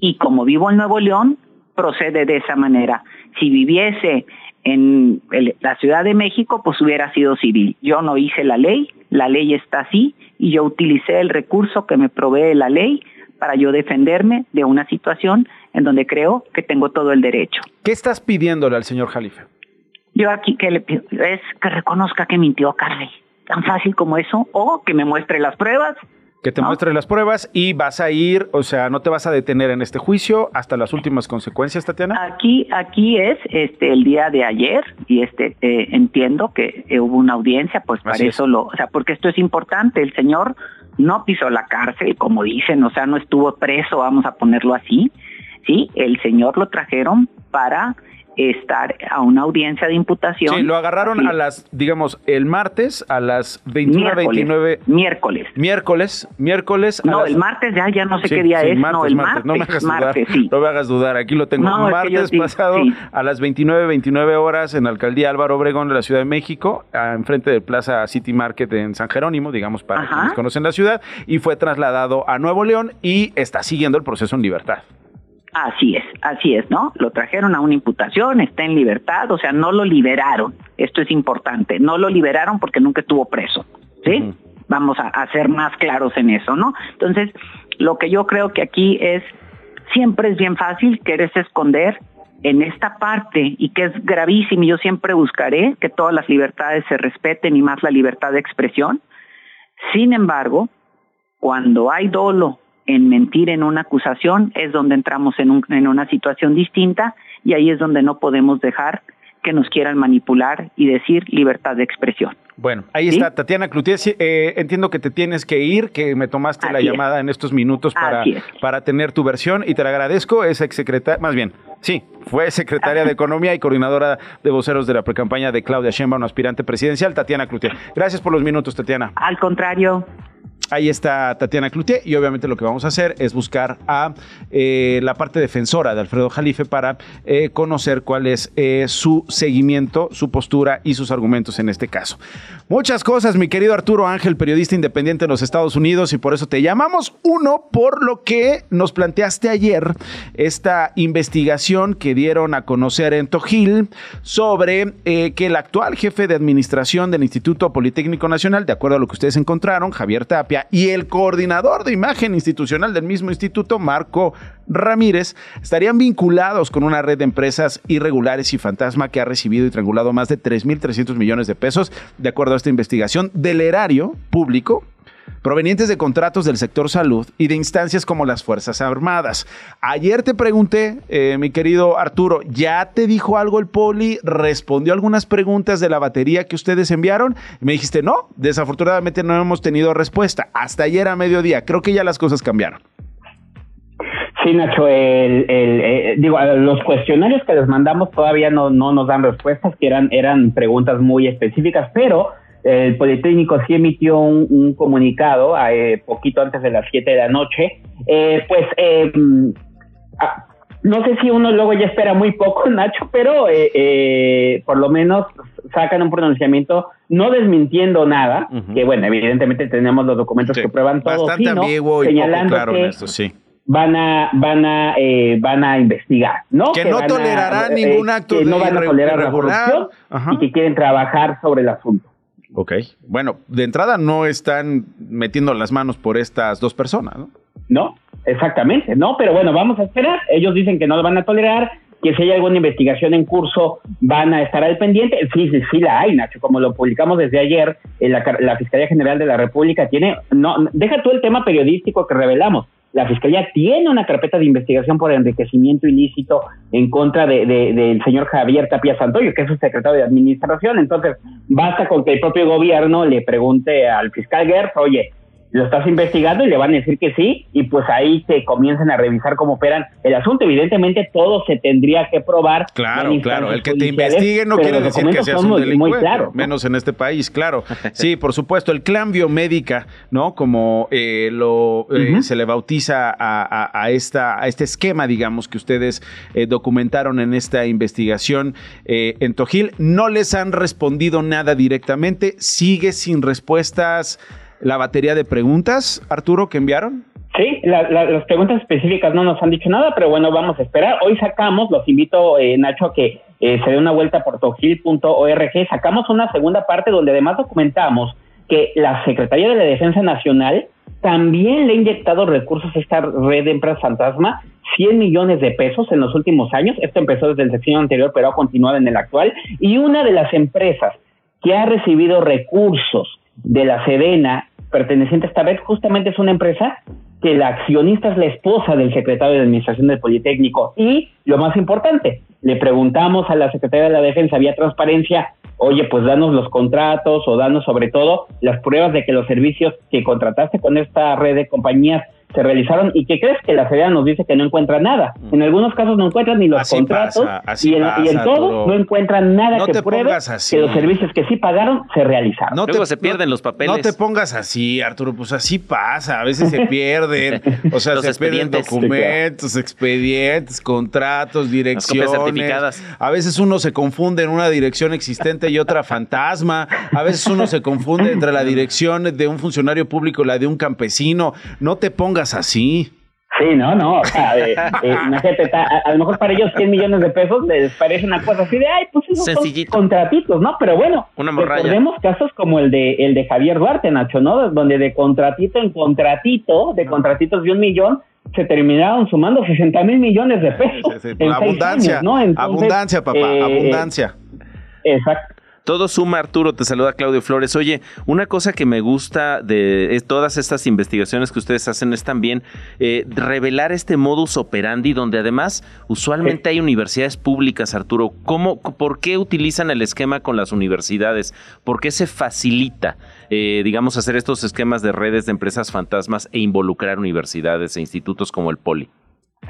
[SPEAKER 16] y como vivo en Nuevo León, procede de esa manera. Si viviese en el- la Ciudad de México, pues hubiera sido civil. Yo no hice la ley, la ley está así y yo utilicé el recurso que me provee la ley para yo defenderme de una situación en donde creo que tengo todo el derecho.
[SPEAKER 3] ¿Qué estás pidiéndole al señor Jalife?
[SPEAKER 16] Yo aquí que le pido es que reconozca que mintió Carly. Tan fácil como eso. O que me muestre las pruebas.
[SPEAKER 3] Que te muestre las pruebas y vas a ir, o sea, no te vas a detener en este juicio hasta las últimas consecuencias, Tatiana.
[SPEAKER 16] Aquí, aquí es este el día de ayer y este eh, entiendo que eh, hubo una audiencia, pues para
[SPEAKER 3] Así es.
[SPEAKER 16] eso lo, o sea, porque esto es importante. El señor no pisó la cárcel, como dicen, o sea, no estuvo preso, vamos a ponerlo así. Sí, el señor lo trajeron para estar a una audiencia de imputación.
[SPEAKER 3] Sí, lo agarraron a las, digamos, el martes a las 21.29.
[SPEAKER 16] Miércoles.
[SPEAKER 3] Miércoles, miércoles.
[SPEAKER 16] No, el martes ya, ya no sé qué día es. no, el martes.
[SPEAKER 3] no me hagas dudar. No me hagas dudar. Aquí lo tengo. martes pasado a las 29.29 horas en la alcaldía Álvaro Obregón de la Ciudad de México, enfrente de Plaza City Market en San Jerónimo, digamos, para quienes conocen la ciudad, y fue trasladado a Nuevo León y está siguiendo el proceso en libertad.
[SPEAKER 16] Así es, así es, ¿no? Lo trajeron a una imputación, está en libertad, o sea, no lo liberaron. Esto es importante, no lo liberaron porque nunca estuvo preso, ¿sí? Vamos a, a, ser más claros en eso, ¿no? Entonces, lo que yo creo que aquí es, siempre es bien fácil querer esconder en esta parte y que es gravísimo y yo siempre buscaré que todas las libertades se respeten y más la libertad de expresión. Sin embargo, cuando hay dolo en mentir en una acusación es donde entramos en, un, en una situación distinta y ahí es donde no podemos dejar que nos quieran manipular y decir libertad de expresión.
[SPEAKER 3] Bueno, ahí está Tatiana Cloutier. Eh, entiendo que te tienes que ir, que me tomaste la llamada en estos minutos para, para tener tu versión y te la agradezco. Es exsecretaria, más bien, sí, fue secretaria de Economía y coordinadora de voceros de la precampaña de Claudia Sheinbaum, aspirante presidencial, Tatiana Cloutier. Gracias por los minutos, Tatiana.
[SPEAKER 16] Al contrario.
[SPEAKER 3] Ahí está Tatiana Cloutier y obviamente lo que vamos a hacer es buscar a eh, la parte defensora de Alfredo Jalife para eh, conocer cuál es eh, su seguimiento, su postura y sus argumentos en este caso. Muchas cosas, mi querido Arturo Ángel, periodista independiente en los Estados Unidos y por eso te llamamos. Uno, por lo que nos planteaste ayer esta investigación que dieron a conocer en Tojil sobre que el actual jefe de administración del Instituto Politécnico Nacional, de acuerdo a lo que ustedes encontraron, Javier Tapia, y el coordinador de imagen institucional del mismo instituto, Marco Ramírez, estarían vinculados con una red de empresas irregulares y fantasma que ha recibido y triangulado más de 3.300 millones de pesos, de acuerdo a esta investigación del erario público provenientes de contratos del sector salud y de instancias como las Fuerzas Armadas. Ayer te pregunté, eh, mi querido Arturo, ¿ya te dijo algo el poli? ¿Respondió algunas preguntas de la batería que ustedes enviaron? Y me dijiste, no, desafortunadamente no hemos tenido respuesta. Hasta ayer a mediodía, creo que ya las cosas cambiaron.
[SPEAKER 17] Sí, Nacho, el, eh, digo, los cuestionarios que les mandamos todavía no, no nos dan respuestas, que eran, eran preguntas muy específicas, pero el Politécnico sí emitió un, comunicado eh, poquito antes de las 7 de la noche. Eh, pues eh, ah, no sé si uno luego ya espera muy poco, Nacho, pero por lo menos sacan un pronunciamiento no desmintiendo nada, que bueno, evidentemente tenemos los documentos que prueban todo,
[SPEAKER 3] Bastante ambiguo y señalando claro que esto, sí.
[SPEAKER 17] Van a, van a, van a investigar, ¿no?
[SPEAKER 3] Que, no tolerarán ningún acto
[SPEAKER 17] que no van a tolerar la corrupción y que quieren trabajar sobre el asunto.
[SPEAKER 3] Ok. Bueno, de entrada no están metiendo las manos por estas dos personas, ¿no?
[SPEAKER 17] No, exactamente, no, pero bueno, vamos a esperar. Ellos dicen que no lo van a tolerar, que si hay alguna investigación en curso van a estar al pendiente. Sí, sí, sí la hay, Nacho, como lo publicamos desde ayer, la, la Fiscalía General de la República tiene, no, deja tú el tema periodístico que revelamos, la Fiscalía tiene una carpeta de investigación por enriquecimiento ilícito en contra de, del señor Javier Tapia Santoyo, que es su secretario de Administración. Entonces, basta con que el propio gobierno le pregunte al fiscal Gertz, oye, lo estás investigando y le van a decir que sí, y pues ahí se comienzan a revisar cómo operan el asunto. Evidentemente todo se tendría que probar.
[SPEAKER 3] Claro, claro, el que te investigue no quiere decir que seas un delincuente, claro, menos en este país, claro. Sí, por supuesto, el clan biomédica, ¿no? Como eh, lo eh, se le bautiza a, esta, a este esquema, digamos, que ustedes eh, documentaron en esta investigación en Tojil, no les han respondido nada directamente, sigue sin respuestas la batería de preguntas, Arturo, que enviaron?
[SPEAKER 17] Sí, las preguntas específicas no nos han dicho nada, pero bueno, vamos a esperar. Hoy sacamos, los invito, eh, Nacho, a que eh, se dé una vuelta por tojil.org. Sacamos una segunda parte donde además documentamos que la Secretaría de la Defensa Nacional también le ha inyectado recursos a esta red de empresas fantasma, 100 millones de pesos en los últimos años. Esto empezó desde el sección anterior, pero ha continuado en el actual. Y una de las empresas que ha recibido recursos de la Sedena, perteneciente a esta red, justamente es una empresa que la accionista es la esposa del secretario de Administración del Politécnico. Y lo más importante, le preguntamos a la Secretaría de la Defensa, había transparencia, oye, pues danos los contratos o danos sobre todo las pruebas de que los servicios que contrataste con esta red de compañías se realizaron y que crees que la Federa nos dice que no encuentra nada. En algunos casos no encuentran ni los
[SPEAKER 3] Así
[SPEAKER 17] contratos
[SPEAKER 3] pasa, así
[SPEAKER 17] y, en, y en
[SPEAKER 3] pasa,
[SPEAKER 17] todo no encuentran nada
[SPEAKER 3] No
[SPEAKER 17] que
[SPEAKER 3] te
[SPEAKER 17] pruebe que los servicios que sí pagaron se realizaron.
[SPEAKER 3] No
[SPEAKER 10] Luego se pierden los papeles.
[SPEAKER 3] No te pongas así, Arturo, pues así pasa, a veces se pierden, o sea,
[SPEAKER 10] Los
[SPEAKER 3] se pierden
[SPEAKER 10] expedientes.
[SPEAKER 3] documentos, expedientes, contratos, direcciones.
[SPEAKER 10] certificadas.
[SPEAKER 3] A veces uno se confunde en una dirección existente y otra fantasma, a veces uno se confunde entre la dirección de un funcionario público y la de un campesino. No te pongas así.
[SPEAKER 17] Sí, no, no, o sea, eh, eh, imagínate, ta- a, a lo mejor para ellos 100 millones de pesos les parece una cosa así de, ay, pues esos son
[SPEAKER 10] Sencillito.
[SPEAKER 17] contratitos, ¿no? Pero bueno,
[SPEAKER 10] Una
[SPEAKER 17] recordemos casos como el de el de Javier Duarte, Nacho, ¿no? Donde de contratito en contratito, de contratitos de un millón, se terminaron sumando 60 mil millones de pesos. en
[SPEAKER 3] Abundancia,
[SPEAKER 17] años, ¿no? Entonces,
[SPEAKER 3] abundancia, papá,
[SPEAKER 17] eh,
[SPEAKER 3] abundancia.
[SPEAKER 17] Exacto.
[SPEAKER 10] Todo suma, Arturo, te saluda Claudio Flores. Oye, una cosa que me gusta de todas estas investigaciones que ustedes hacen es también eh, revelar este modus operandi donde además usualmente hay universidades públicas, Arturo. ¿Cómo, ¿Por qué utilizan el esquema con las universidades? ¿Por qué se facilita, eh, digamos, hacer estos esquemas de redes de empresas fantasmas e involucrar universidades e institutos como el Poli?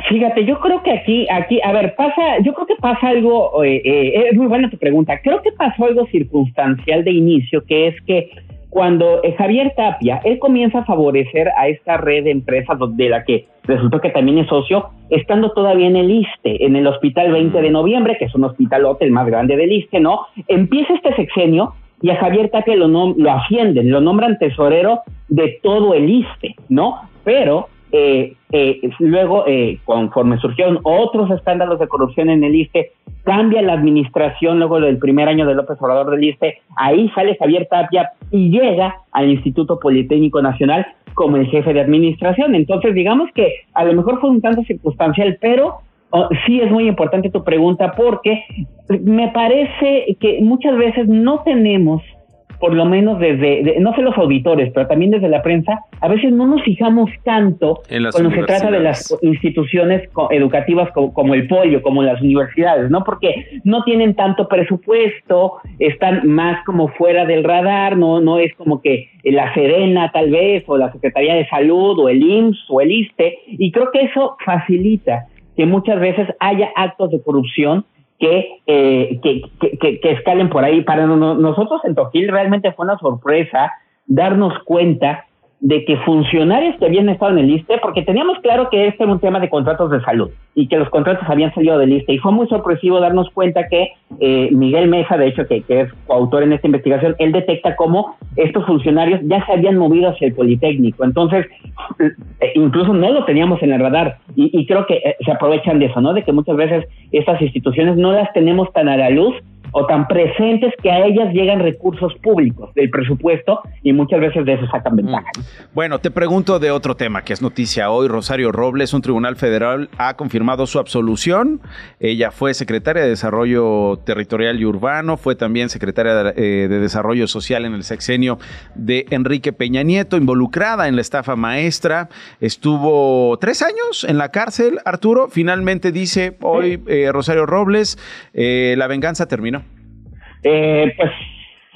[SPEAKER 17] Fíjate, yo creo que aquí, aquí, a ver, pasa, yo creo que pasa algo, eh, eh, es muy buena tu pregunta, creo que pasó algo circunstancial de inicio, que es que cuando eh, Javier Tapia, él comienza a favorecer a esta red de empresas de la que resultó que también es socio, estando todavía en el ISTE, en el Hospital 20 de Noviembre, que es un hospitalote el más grande del ISTE, ¿no? Empieza este sexenio y a Javier Tapia lo, lo ascienden, lo nombran tesorero de todo el ISTE, ¿no? Pero eh, eh, luego, eh, conforme surgieron otros escándalos de corrupción en el ISTE, cambia la administración luego del primer año de López Obrador del ISTE, ahí sale Javier Tapia y llega al Instituto Politécnico Nacional como el jefe de administración. Entonces, digamos que a lo mejor fue un tanto circunstancial, pero oh, sí es muy importante tu pregunta porque me parece que muchas veces no tenemos por lo menos desde, de- no sé los auditores, pero también desde la prensa, a veces no nos fijamos tanto cuando se trata de las instituciones co- educativas co- como, el pollo, como las universidades, ¿no? Porque no tienen tanto presupuesto, están más como fuera del radar, no, no es como que la Serena tal vez, o la Secretaría de Salud, o el IMSS, o el ISTE, y creo que eso facilita que muchas veces haya actos de corrupción que, eh, que, que, que- escalen por ahí. Para no- nosotros en Tojil realmente fue una sorpresa darnos cuenta de que funcionarios que habían estado en el ISTE, porque teníamos claro que este era un tema de contratos de salud y que los contratos habían salido del ISTE, y fue muy sorpresivo darnos cuenta que eh, Miguel Mesa, de hecho, que, que es coautor en esta investigación, él detecta cómo estos funcionarios ya se habían movido hacia el Politécnico. Entonces, eh, incluso no lo teníamos en el radar y, y creo que eh, se aprovechan de eso, ¿no? De que muchas veces estas instituciones no las tenemos tan a la luz o tan presentes que a ellas llegan recursos públicos del presupuesto y muchas veces de eso sacan ventaja.
[SPEAKER 3] Bueno, te pregunto de otro tema que es noticia hoy. Rosario Robles, un tribunal federal, ha confirmado su absolución. Ella fue secretaria de Desarrollo Territorial y Urbano, fue también secretaria de, eh, de Desarrollo Social en el sexenio de Enrique Peña Nieto, involucrada en la estafa maestra. Estuvo tres años en la cárcel, Arturo. Finalmente dice hoy eh, Rosario Robles, eh, la venganza terminó.
[SPEAKER 17] Eh, pues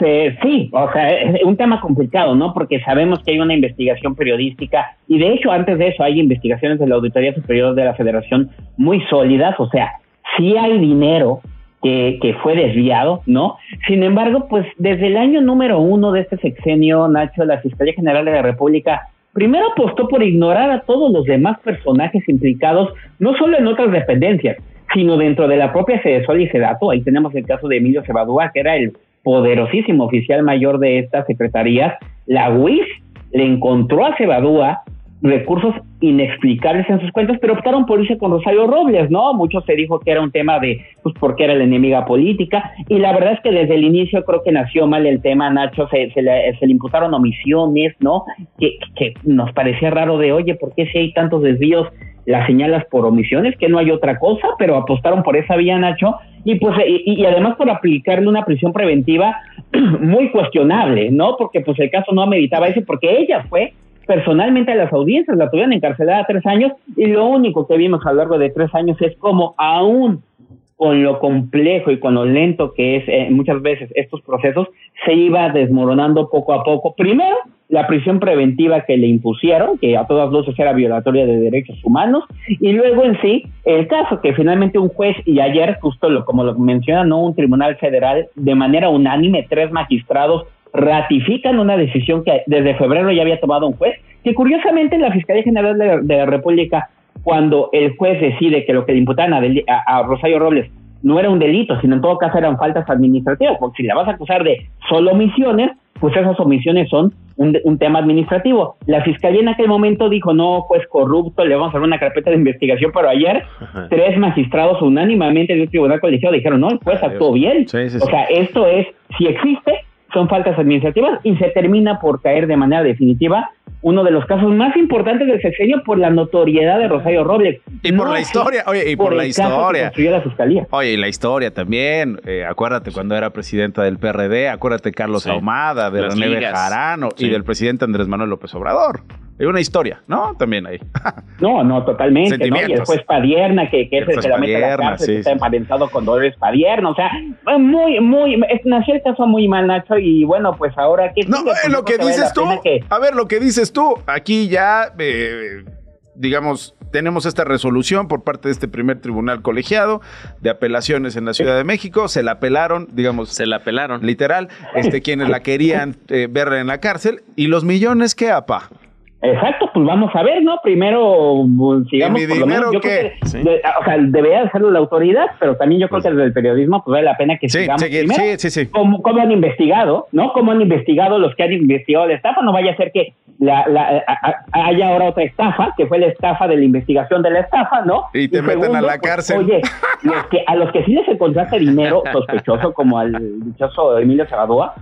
[SPEAKER 17] eh, sí, o sea, es un tema complicado, ¿no? Porque sabemos que hay una investigación periodística y de hecho antes de eso hay investigaciones de la Auditoría Superior de la Federación muy sólidas, o sea, sí hay dinero que, que fue desviado, ¿no? Sin embargo, pues desde el año número uno de este sexenio, Nacho, la Fiscalía General de la República primero apostó por ignorar a todos los demás personajes implicados, no solo en otras dependencias, sino dentro de la propia Sedesol y Sedato. Ahí tenemos el caso de Emilio Cebadúa, que era el poderosísimo oficial mayor de estas secretarías. La UIF le encontró a Cebadúa recursos inexplicables en sus cuentas, pero optaron por irse con Rosario Robles, ¿no? Muchos se dijo que era un tema de, pues, porque era la enemiga política, y la verdad es que desde el inicio creo que nació mal el tema, Nacho, se, se, le, se le imputaron omisiones, ¿no? Que, que nos parecía raro de, oye, ¿por qué si hay tantos desvíos las señalas por omisiones? Que no hay otra cosa, pero apostaron por esa vía, Nacho, y pues, y, y además por aplicarle una prisión preventiva muy cuestionable, ¿no? Porque pues el caso no ameritaba eso, porque ella fue personalmente a las audiencias, la tuvieron encarcelada tres años y lo único que vimos a lo largo de tres años es como aún con lo complejo y con lo lento que es eh, muchas veces estos procesos, se iba desmoronando poco a poco. Primero, la prisión preventiva que le impusieron, que a todas luces era violatoria de derechos humanos, y luego en sí, el caso que finalmente un juez, y ayer, justo lo, como lo menciona, no un tribunal federal, de manera unánime, tres magistrados ratifican una decisión que desde febrero ya había tomado un juez, que curiosamente la Fiscalía General de, la República, cuando el juez decide que lo que le imputaban a, Rosario Robles no era un delito, sino en todo caso eran faltas administrativas, porque si la vas a acusar de solo omisiones, pues esas omisiones son un, un, tema administrativo. La fiscalía en aquel momento dijo, no, juez corrupto, le vamos a hacer una carpeta de investigación, pero ayer tres magistrados unánimamente de un tribunal colegiado dijeron, no, el juez actuó bien. o sea, esto es, si existe, son faltas administrativas y se termina por caer de manera definitiva uno de los casos más importantes del sexenio por la notoriedad de Rosario Robles.
[SPEAKER 3] Y por la historia, oye, y por, la historia.
[SPEAKER 17] la fiscalía.
[SPEAKER 3] Oye, y la historia también. Eh, acuérdate cuando era presidenta del PRD, acuérdate Carlos Ahumada, de René Bejarano y del presidente Andrés Manuel López Obrador. Hay una historia, ¿no? También ahí.
[SPEAKER 17] no, no, totalmente, ¿no? Y el juez Padierna, que, que es el que la mete a la cárcel, que está emparentado con Dolores Padierna, o sea, muy, muy, nació el caso muy mal, Nacho, y bueno, pues ahora
[SPEAKER 3] que... No, eh, lo que dices tú, a ver, lo que dices tú, aquí ya, eh, digamos, tenemos esta resolución por parte de este primer tribunal colegiado de apelaciones en la Ciudad de México. Se la apelaron, digamos.
[SPEAKER 10] Se la apelaron.
[SPEAKER 3] Literal. Este, quienes la querían eh, verla en la cárcel. ¿Y los millones qué, apa?
[SPEAKER 17] Exacto, pues vamos a ver, ¿no? Primero, pues, sigamos por lo menos. Yo creo que, o sea, debería hacerlo la autoridad, pero también yo creo pues que desde el periodismo, pues vale la pena que sigamos primero. Sí, sí, cómo, cómo, han investigado, ¿no? Cómo han investigado los que han investigado la estafa. No vaya a ser que la, la, haya ahora otra estafa, que fue la estafa de la investigación de la estafa, ¿no?
[SPEAKER 3] Y te meten a la pues, cárcel.
[SPEAKER 17] oye, los que, a los que sí les encontraste dinero sospechoso, como al dichoso Emilio Sabadoa,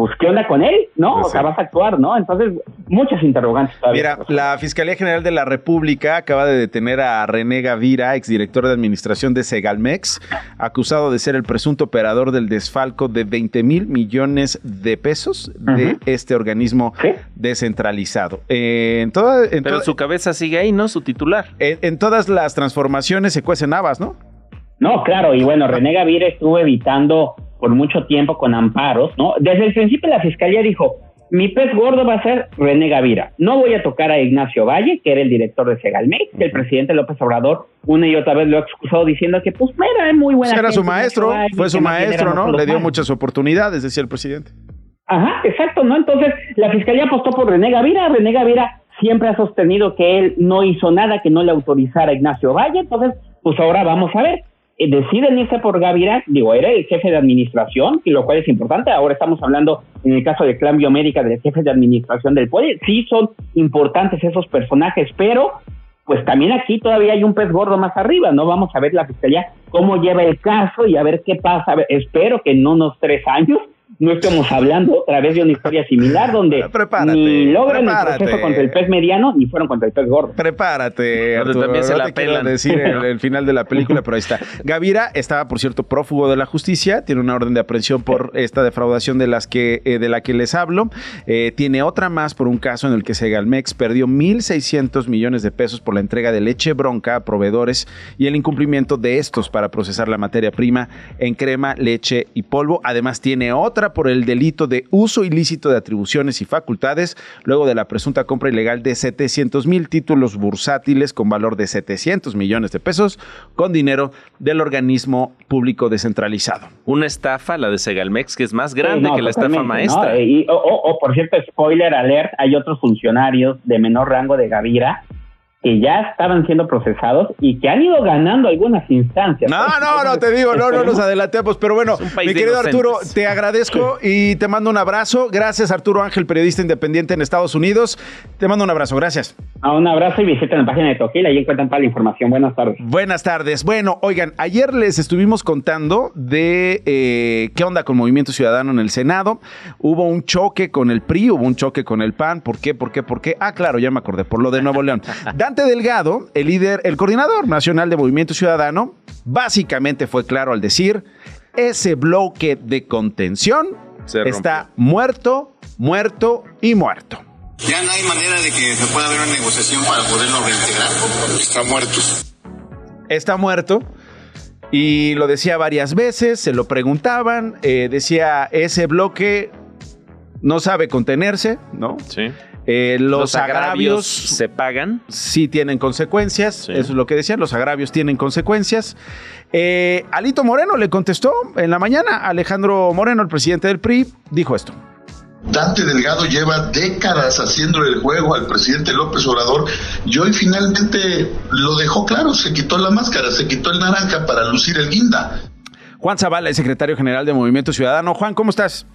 [SPEAKER 17] pues ¿qué onda con él? ¿No? Pues o sea, vas a actuar, ¿no? Entonces, muchas interrogantes
[SPEAKER 3] todavía. Mira, la Fiscalía General de la República acaba de detener a René Gavira, exdirector de administración de Segalmex, acusado de ser el presunto operador del desfalco de 20 mil millones de pesos de este organismo descentralizado.
[SPEAKER 10] Eh, en toda, Pero su cabeza sigue ahí, ¿no? Su titular.
[SPEAKER 3] En, en todas las transformaciones se cuecen habas, ¿no?
[SPEAKER 17] No, claro, y bueno, René Gavira estuvo evitando por mucho tiempo con amparos, ¿no? Desde el principio la fiscalía dijo, mi pez gordo va a ser René Gavira. No voy a tocar a Ignacio Valle, que era el director de Segalmex, que el presidente López Obrador una y otra vez lo ha excusado diciendo que pues era muy buena.
[SPEAKER 3] Era su maestro, fue su maestro, ¿no? Le dio muchas oportunidades, decía el presidente.
[SPEAKER 17] Ajá, exacto, ¿no? Entonces la fiscalía apostó por René Gavira. René Gavira siempre ha sostenido que él no hizo nada que no le autorizara a Ignacio Valle. Entonces, pues ahora vamos a ver. Eh, deciden irse por Gaviria, digo, era el jefe de administración, y lo cual es importante. Ahora estamos hablando, en el caso de Clan Biomédica, del jefe de administración del poder. Sí son importantes esos personajes, pero pues también aquí todavía hay un pez gordo más arriba, ¿no? Vamos a ver la fiscalía cómo lleva el caso y a ver qué pasa. espero que en unos tres años no estemos hablando otra vez de una historia similar donde ni logran el proceso contra el pez mediano ni fueron contra el pez gordo.
[SPEAKER 3] Prepárate, Arturo, también se la te decir el, final de la película, pero ahí está. Gavira estaba, por cierto, prófugo de la justicia, tiene una orden de aprehensión por esta defraudación de las que eh, de la que les hablo. Eh, tiene otra más por un caso en el que Segalmex perdió 1.600 millones de pesos por la entrega de leche bronca a proveedores y el incumplimiento de estos para procesar la materia prima en crema, leche y polvo. Además, tiene otra por el delito de uso ilícito de atribuciones y facultades, luego de la presunta compra ilegal de 700 mil títulos bursátiles con valor de 700 millones de pesos con dinero del organismo público descentralizado.
[SPEAKER 10] Una estafa, la de Segalmex, que es más grande que la estafa maestra.
[SPEAKER 17] o, por cierto, spoiler alert, hay otros funcionarios de menor rango de Gavira que ya estaban siendo procesados y que han ido ganando algunas instancias.
[SPEAKER 3] No, no, no, te digo, no, no nos adelantemos, pero bueno, mi querido Arturo, te agradezco y te mando un abrazo. Gracias, Arturo Ángel, periodista independiente en Estados Unidos. Te mando un abrazo, gracias.
[SPEAKER 17] Ah, un abrazo y visiten la página de Toquila, ahí encuentran toda la información. Buenas tardes.
[SPEAKER 3] Buenas tardes. Bueno, oigan, ayer les estuvimos contando de eh, qué onda con Movimiento Ciudadano en el Senado. Hubo un choque con el PRI, hubo un choque con el PAN. ¿Por qué? ¿Por qué? ¿Por qué? Ah, claro, ya me acordé, por lo de Nuevo León. Delgado, el líder, el coordinador nacional de Movimiento Ciudadano, básicamente fue claro al decir, ese bloque de contención está muerto, muerto y muerto.
[SPEAKER 5] Ya no hay manera de que se pueda haber una negociación para poderlo reintegrar. Está muerto.
[SPEAKER 3] Está muerto. Y lo decía varias veces, se lo preguntaban, eh, decía, ese bloque no sabe contenerse, ¿no?
[SPEAKER 10] Sí.
[SPEAKER 3] Eh, los,
[SPEAKER 10] Los agravios
[SPEAKER 3] agravios
[SPEAKER 10] se pagan.
[SPEAKER 3] sí tienen consecuencias, eso es lo que decían, los agravios tienen consecuencias. Eh, Alito Moreno le contestó en la mañana, Alejandro Moreno, el presidente del PRI, dijo esto.
[SPEAKER 6] Dante Delgado lleva décadas haciendo el juego al presidente López Obrador y hoy finalmente lo dejó claro, se quitó la máscara, se quitó el naranja para lucir el guinda.
[SPEAKER 3] Juan Zavala, el secretario general de Movimiento Ciudadano. Juan, ¿cómo estás?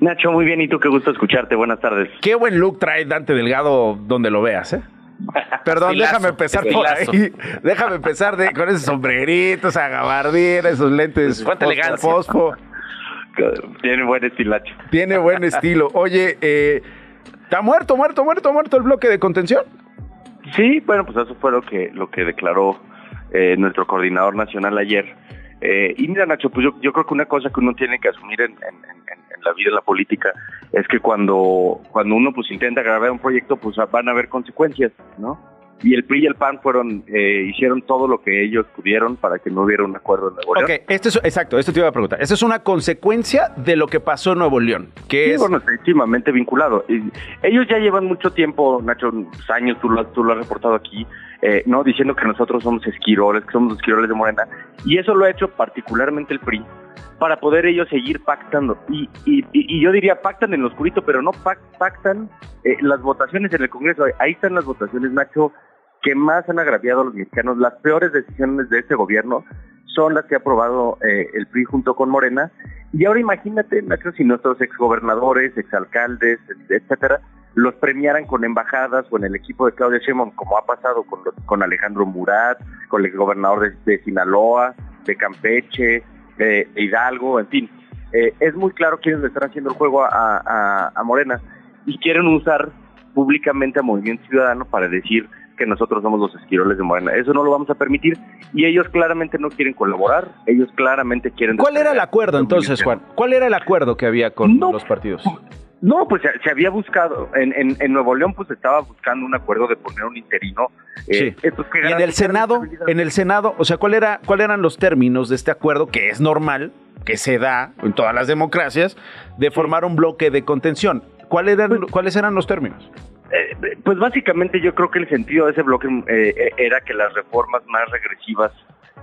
[SPEAKER 13] Nacho, muy bien, y tú qué gusto escucharte, buenas tardes.
[SPEAKER 3] Qué buen look trae Dante Delgado donde lo veas, ¿eh? Perdón, déjame empezar por ahí. Déjame empezar de, con esos sombreritos, esa gabardina, esos lentes.
[SPEAKER 13] Cuánta
[SPEAKER 3] fosfo,
[SPEAKER 13] elegancia.
[SPEAKER 3] fosfo.
[SPEAKER 13] Tiene buen estilacho.
[SPEAKER 3] Tiene buen estilo. Oye, eh, ¿está muerto, muerto, muerto, muerto el bloque de contención?
[SPEAKER 13] Sí, bueno, pues eso fue lo que lo que declaró eh, nuestro coordinador nacional ayer. Eh, y mira, Nacho, pues yo, yo creo que una cosa que uno tiene que asumir en, en- en- en la vida, en la política, es que cuando, cuando uno pues intenta grabar un proyecto, pues van a haber consecuencias, ¿no? Y el PRI y el PAN fueron, eh, hicieron todo lo que ellos pudieron para que no hubiera un acuerdo en Nuevo León.
[SPEAKER 3] Ok, esto es, exacto, esto te iba a preguntar. Esto es una consecuencia de lo que pasó en Nuevo León, que
[SPEAKER 13] Sí,
[SPEAKER 3] es...
[SPEAKER 13] bueno, íntimamente vinculado. Y ellos ya llevan mucho tiempo, Nacho, años, tú lo, tú lo has reportado aquí, eh, no diciendo que nosotros somos esquiroles, que somos esquiroles de Morena. Y eso lo ha hecho particularmente el PRI para poder ellos seguir pactando. Y, y, yo diría, pactan en lo oscurito, pero no pac- pactan eh, las votaciones en el Congreso. Ahí están las votaciones, Nacho, que más han agraviado a los mexicanos. Las peores decisiones de este gobierno son las que ha aprobado eh, el PRI junto con Morena. Y ahora imagínate, Nacho, si nuestros exgobernadores, exalcaldes, etcétera, los premiaran con embajadas o en el equipo de Claudia Sheinbaum, como ha pasado con, con Alejandro Murat, con el exgobernador de, de Sinaloa, de Campeche, de, de Hidalgo, en fin. Eh, es muy claro quiénes le están haciendo el juego a, a- a Morena y quieren usar públicamente a Movimiento Ciudadano para decir que nosotros somos los esquiroles de Morena. Eso no lo vamos a permitir y ellos claramente no quieren colaborar, ellos claramente quieren...
[SPEAKER 3] ¿Cuál era el acuerdo entonces, Juan? ¿Cuál era el acuerdo que había con los partidos?
[SPEAKER 13] No, pues se, había buscado, en, en, en Nuevo León pues estaba buscando un acuerdo de poner un interino. eh,
[SPEAKER 3] Sí.
[SPEAKER 13] eh, pues,
[SPEAKER 3] Y en el Senado, en el Senado, o sea, ¿cuál era, ¿cuál eran los términos de este acuerdo que es normal, que se da en todas las democracias, de formar un bloque de contención? ¿Cuál eran, ¿Cuáles eran los términos?
[SPEAKER 13] Eh, pues básicamente yo creo que el sentido de ese bloque eh, eh, era que las reformas más regresivas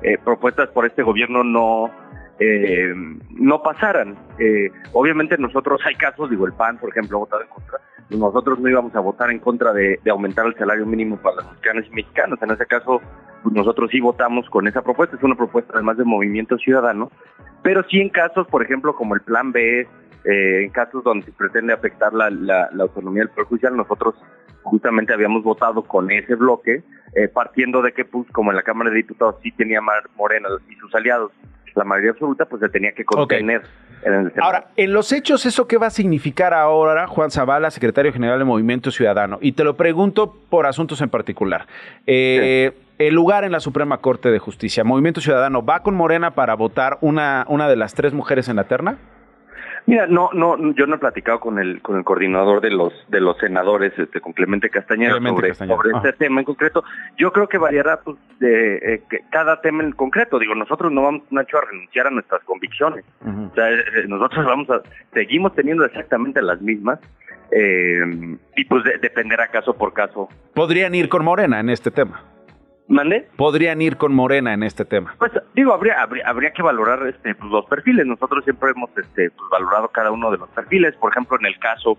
[SPEAKER 13] eh, propuestas por este gobierno no eh, no pasaran. Eh, obviamente nosotros hay casos, digo el PAN por ejemplo ha votado en contra, nosotros no íbamos a votar en contra de, aumentar el salario mínimo para las mexicanas mexicanos. En ese caso pues nosotros sí votamos con esa propuesta, es una propuesta además de Movimiento Ciudadano, pero sí en casos por ejemplo como el Plan B, eh, en casos donde se pretende afectar la, la- autonomía del Poder Judicial, nosotros justamente habíamos votado con ese bloque, partiendo de que, pues, como en la Cámara de Diputados sí tenía Mar Morena y sus aliados la mayoría absoluta, pues se tenía que contener en el.
[SPEAKER 3] Ahora, en los hechos, ¿eso qué va a significar ahora, Juan Zavala, secretario general de Movimiento Ciudadano? Y te lo pregunto por asuntos en particular. Eh, El lugar en la Suprema Corte de Justicia, ¿Movimiento Ciudadano va con Morena para votar una, una de las tres mujeres en la terna?
[SPEAKER 13] Mira, no, no, yo no he platicado con el con el coordinador de los de los senadores, este, con Clemente Castañeda, sobre,
[SPEAKER 3] Castañeda,
[SPEAKER 13] sobre
[SPEAKER 3] ah.
[SPEAKER 13] este tema en concreto. Yo creo que variará pues, de eh, cada tema en concreto. Digo, nosotros no vamos, Nacho, a renunciar a nuestras convicciones. O sea, eh, nosotros vamos a, seguimos teniendo exactamente las mismas. eh, y pues de- dependerá caso por caso.
[SPEAKER 3] ¿Podrían ir con Morena en este tema?
[SPEAKER 13] ¿Mande?
[SPEAKER 3] ¿Podrían ir con Morena en este tema?
[SPEAKER 13] Pues digo, habría, habría, habría que valorar este, pues, los perfiles. Nosotros siempre hemos este, pues, valorado cada uno de los perfiles. Por ejemplo, en el caso,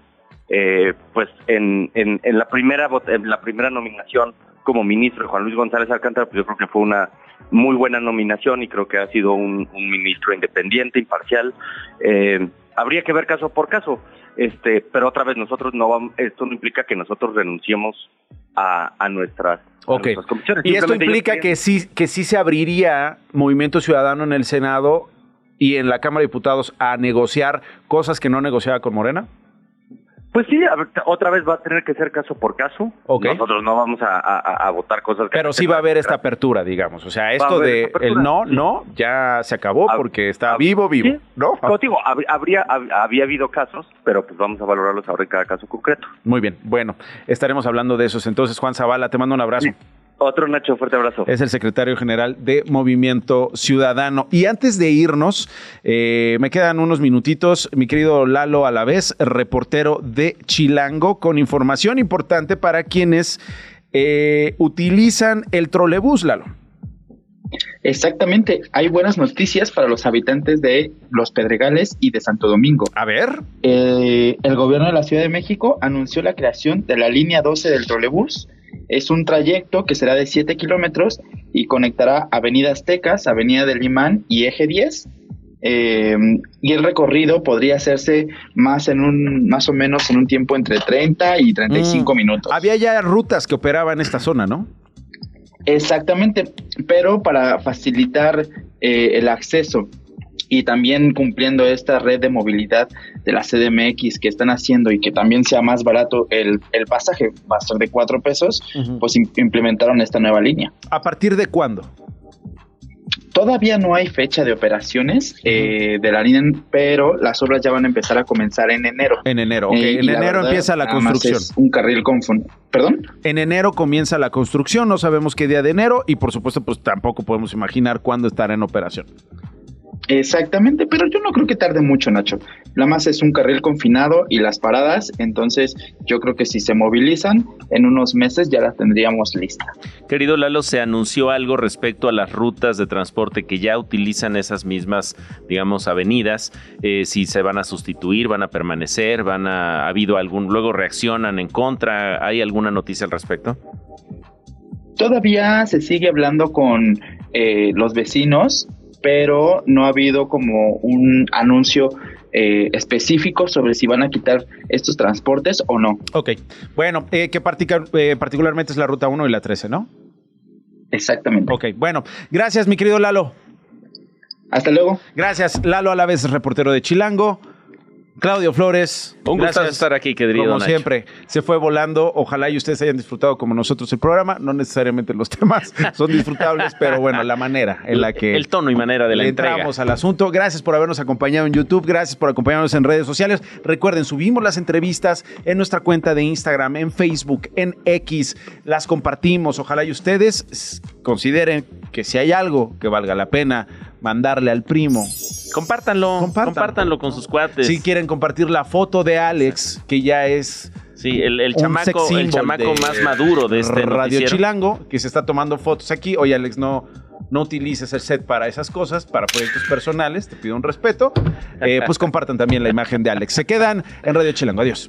[SPEAKER 13] eh, pues en, en, en la primera en la primera nominación como ministro de Juan Luis González Alcántara, pues yo creo que fue una muy buena nominación y creo que ha sido un, un ministro independiente, imparcial. Eh, habría que ver caso por caso. Este, pero otra vez nosotros no vamos, esto no implica que nosotros renunciemos a, a nuestras, a
[SPEAKER 3] Ok.
[SPEAKER 13] nuestras convicciones.
[SPEAKER 3] Y esto implica que sí, que sí se abriría Movimiento Ciudadano en el Senado y en la Cámara de Diputados a negociar cosas que no negociaba con Morena.
[SPEAKER 13] Pues sí, otra vez va a tener que ser caso por caso.
[SPEAKER 3] Ok.
[SPEAKER 13] Nosotros no vamos a, a- a votar cosas que...
[SPEAKER 3] Pero sí va a haber esta apertura, digamos. O sea, esto de el no, no, ya se acabó porque está vivo, vivo, ¿no?
[SPEAKER 13] Como digo, hab- habría, hab- había habido casos, pero pues vamos a valorarlos ahora en cada caso concreto.
[SPEAKER 3] Muy bien, bueno, estaremos hablando de esos. Entonces, Juan Zavala, te mando un abrazo.
[SPEAKER 18] Otro Nacho, fuerte abrazo.
[SPEAKER 3] Es el secretario general de Movimiento Ciudadano. Y antes de irnos, eh, me quedan unos minutitos, mi querido Lalo Alavés, reportero de Chilango, con información importante para quienes eh, utilizan el trolebús, Lalo.
[SPEAKER 19] Exactamente, hay buenas noticias para los habitantes de Los Pedregales y de Santo Domingo.
[SPEAKER 3] A ver.
[SPEAKER 19] Eh, el gobierno de la Ciudad de México anunció la creación de la línea 12 del trolebús. Es un trayecto que será de 7 kilómetros y conectará Avenida Aztecas, Avenida del Limán y Eje 10. Eh, y el recorrido podría hacerse más en un más o menos en un tiempo entre 30 y 35
[SPEAKER 3] Mm.
[SPEAKER 19] minutos.
[SPEAKER 3] Había ya rutas que operaban esta zona, ¿no?
[SPEAKER 19] Exactamente, pero para facilitar eh, el acceso y también cumpliendo esta red de movilidad de la CDMX que están haciendo y que también sea más barato el, el pasaje, va a ser de cuatro pesos, pues im- implementaron esta nueva línea.
[SPEAKER 3] ¿A partir de cuándo?
[SPEAKER 19] Todavía no hay fecha de operaciones eh, de la línea, pero las obras ya van a empezar a comenzar en enero.
[SPEAKER 3] En enero, ok.
[SPEAKER 19] Eh,
[SPEAKER 3] en enero
[SPEAKER 19] verdad,
[SPEAKER 3] empieza la construcción.
[SPEAKER 19] es un carril con ¿Perdón?
[SPEAKER 3] En enero comienza la construcción, no sabemos qué día de enero y por supuesto pues tampoco podemos imaginar cuándo estará en operación.
[SPEAKER 19] Exactamente, pero yo no creo que tarde mucho, Nacho. La más es un carril confinado y las paradas, entonces yo creo que si se movilizan, en unos meses ya las tendríamos listas.
[SPEAKER 10] Querido Lalo, ¿se anunció algo respecto a las rutas de transporte que ya utilizan esas mismas, digamos, avenidas? Eh, si se van a sustituir, van a permanecer, van a, ha habido algún, luego reaccionan en contra, ¿hay alguna noticia al respecto?
[SPEAKER 19] Todavía se sigue hablando con eh, los vecinos, pero no ha habido como un anuncio eh, específico sobre si van a quitar estos transportes o no.
[SPEAKER 3] Ok, bueno, eh, que partica- eh, particularmente es la ruta 1 y la 13, ¿no?
[SPEAKER 19] Exactamente.
[SPEAKER 3] Ok, bueno, gracias mi querido Lalo.
[SPEAKER 19] Hasta luego.
[SPEAKER 3] Gracias, Lalo a la vez reportero de Chilango. Claudio Flores.
[SPEAKER 10] Un gustazo estar aquí, querido
[SPEAKER 3] Como
[SPEAKER 10] Nacho.
[SPEAKER 3] siempre, se fue volando. Ojalá y ustedes hayan disfrutado como nosotros el programa. No necesariamente los temas son disfrutables, pero bueno, la manera en la que
[SPEAKER 10] El tono y manera de la
[SPEAKER 3] le
[SPEAKER 10] entrega.
[SPEAKER 3] entramos al asunto. Gracias por habernos acompañado en YouTube, gracias por acompañarnos en redes sociales. Recuerden, subimos las entrevistas en nuestra cuenta de Instagram, en Facebook, en X. Las compartimos. Ojalá y ustedes consideren que si hay algo que valga la pena mandarle al primo.
[SPEAKER 10] Compártanlo, compártanlo con sus cuates.
[SPEAKER 3] Si quieren compartir la foto de Alex, que ya es
[SPEAKER 10] Sí, el, el chamaco, el chamaco más maduro de este
[SPEAKER 3] Radio
[SPEAKER 10] noticiero.
[SPEAKER 3] Chilango, que se está tomando fotos aquí. Oye, Alex, no, no utilices el set para esas cosas, para proyectos personales, te pido un respeto. Eh, pues compartan también la imagen de Alex. Se quedan en Radio Chilango. Adiós.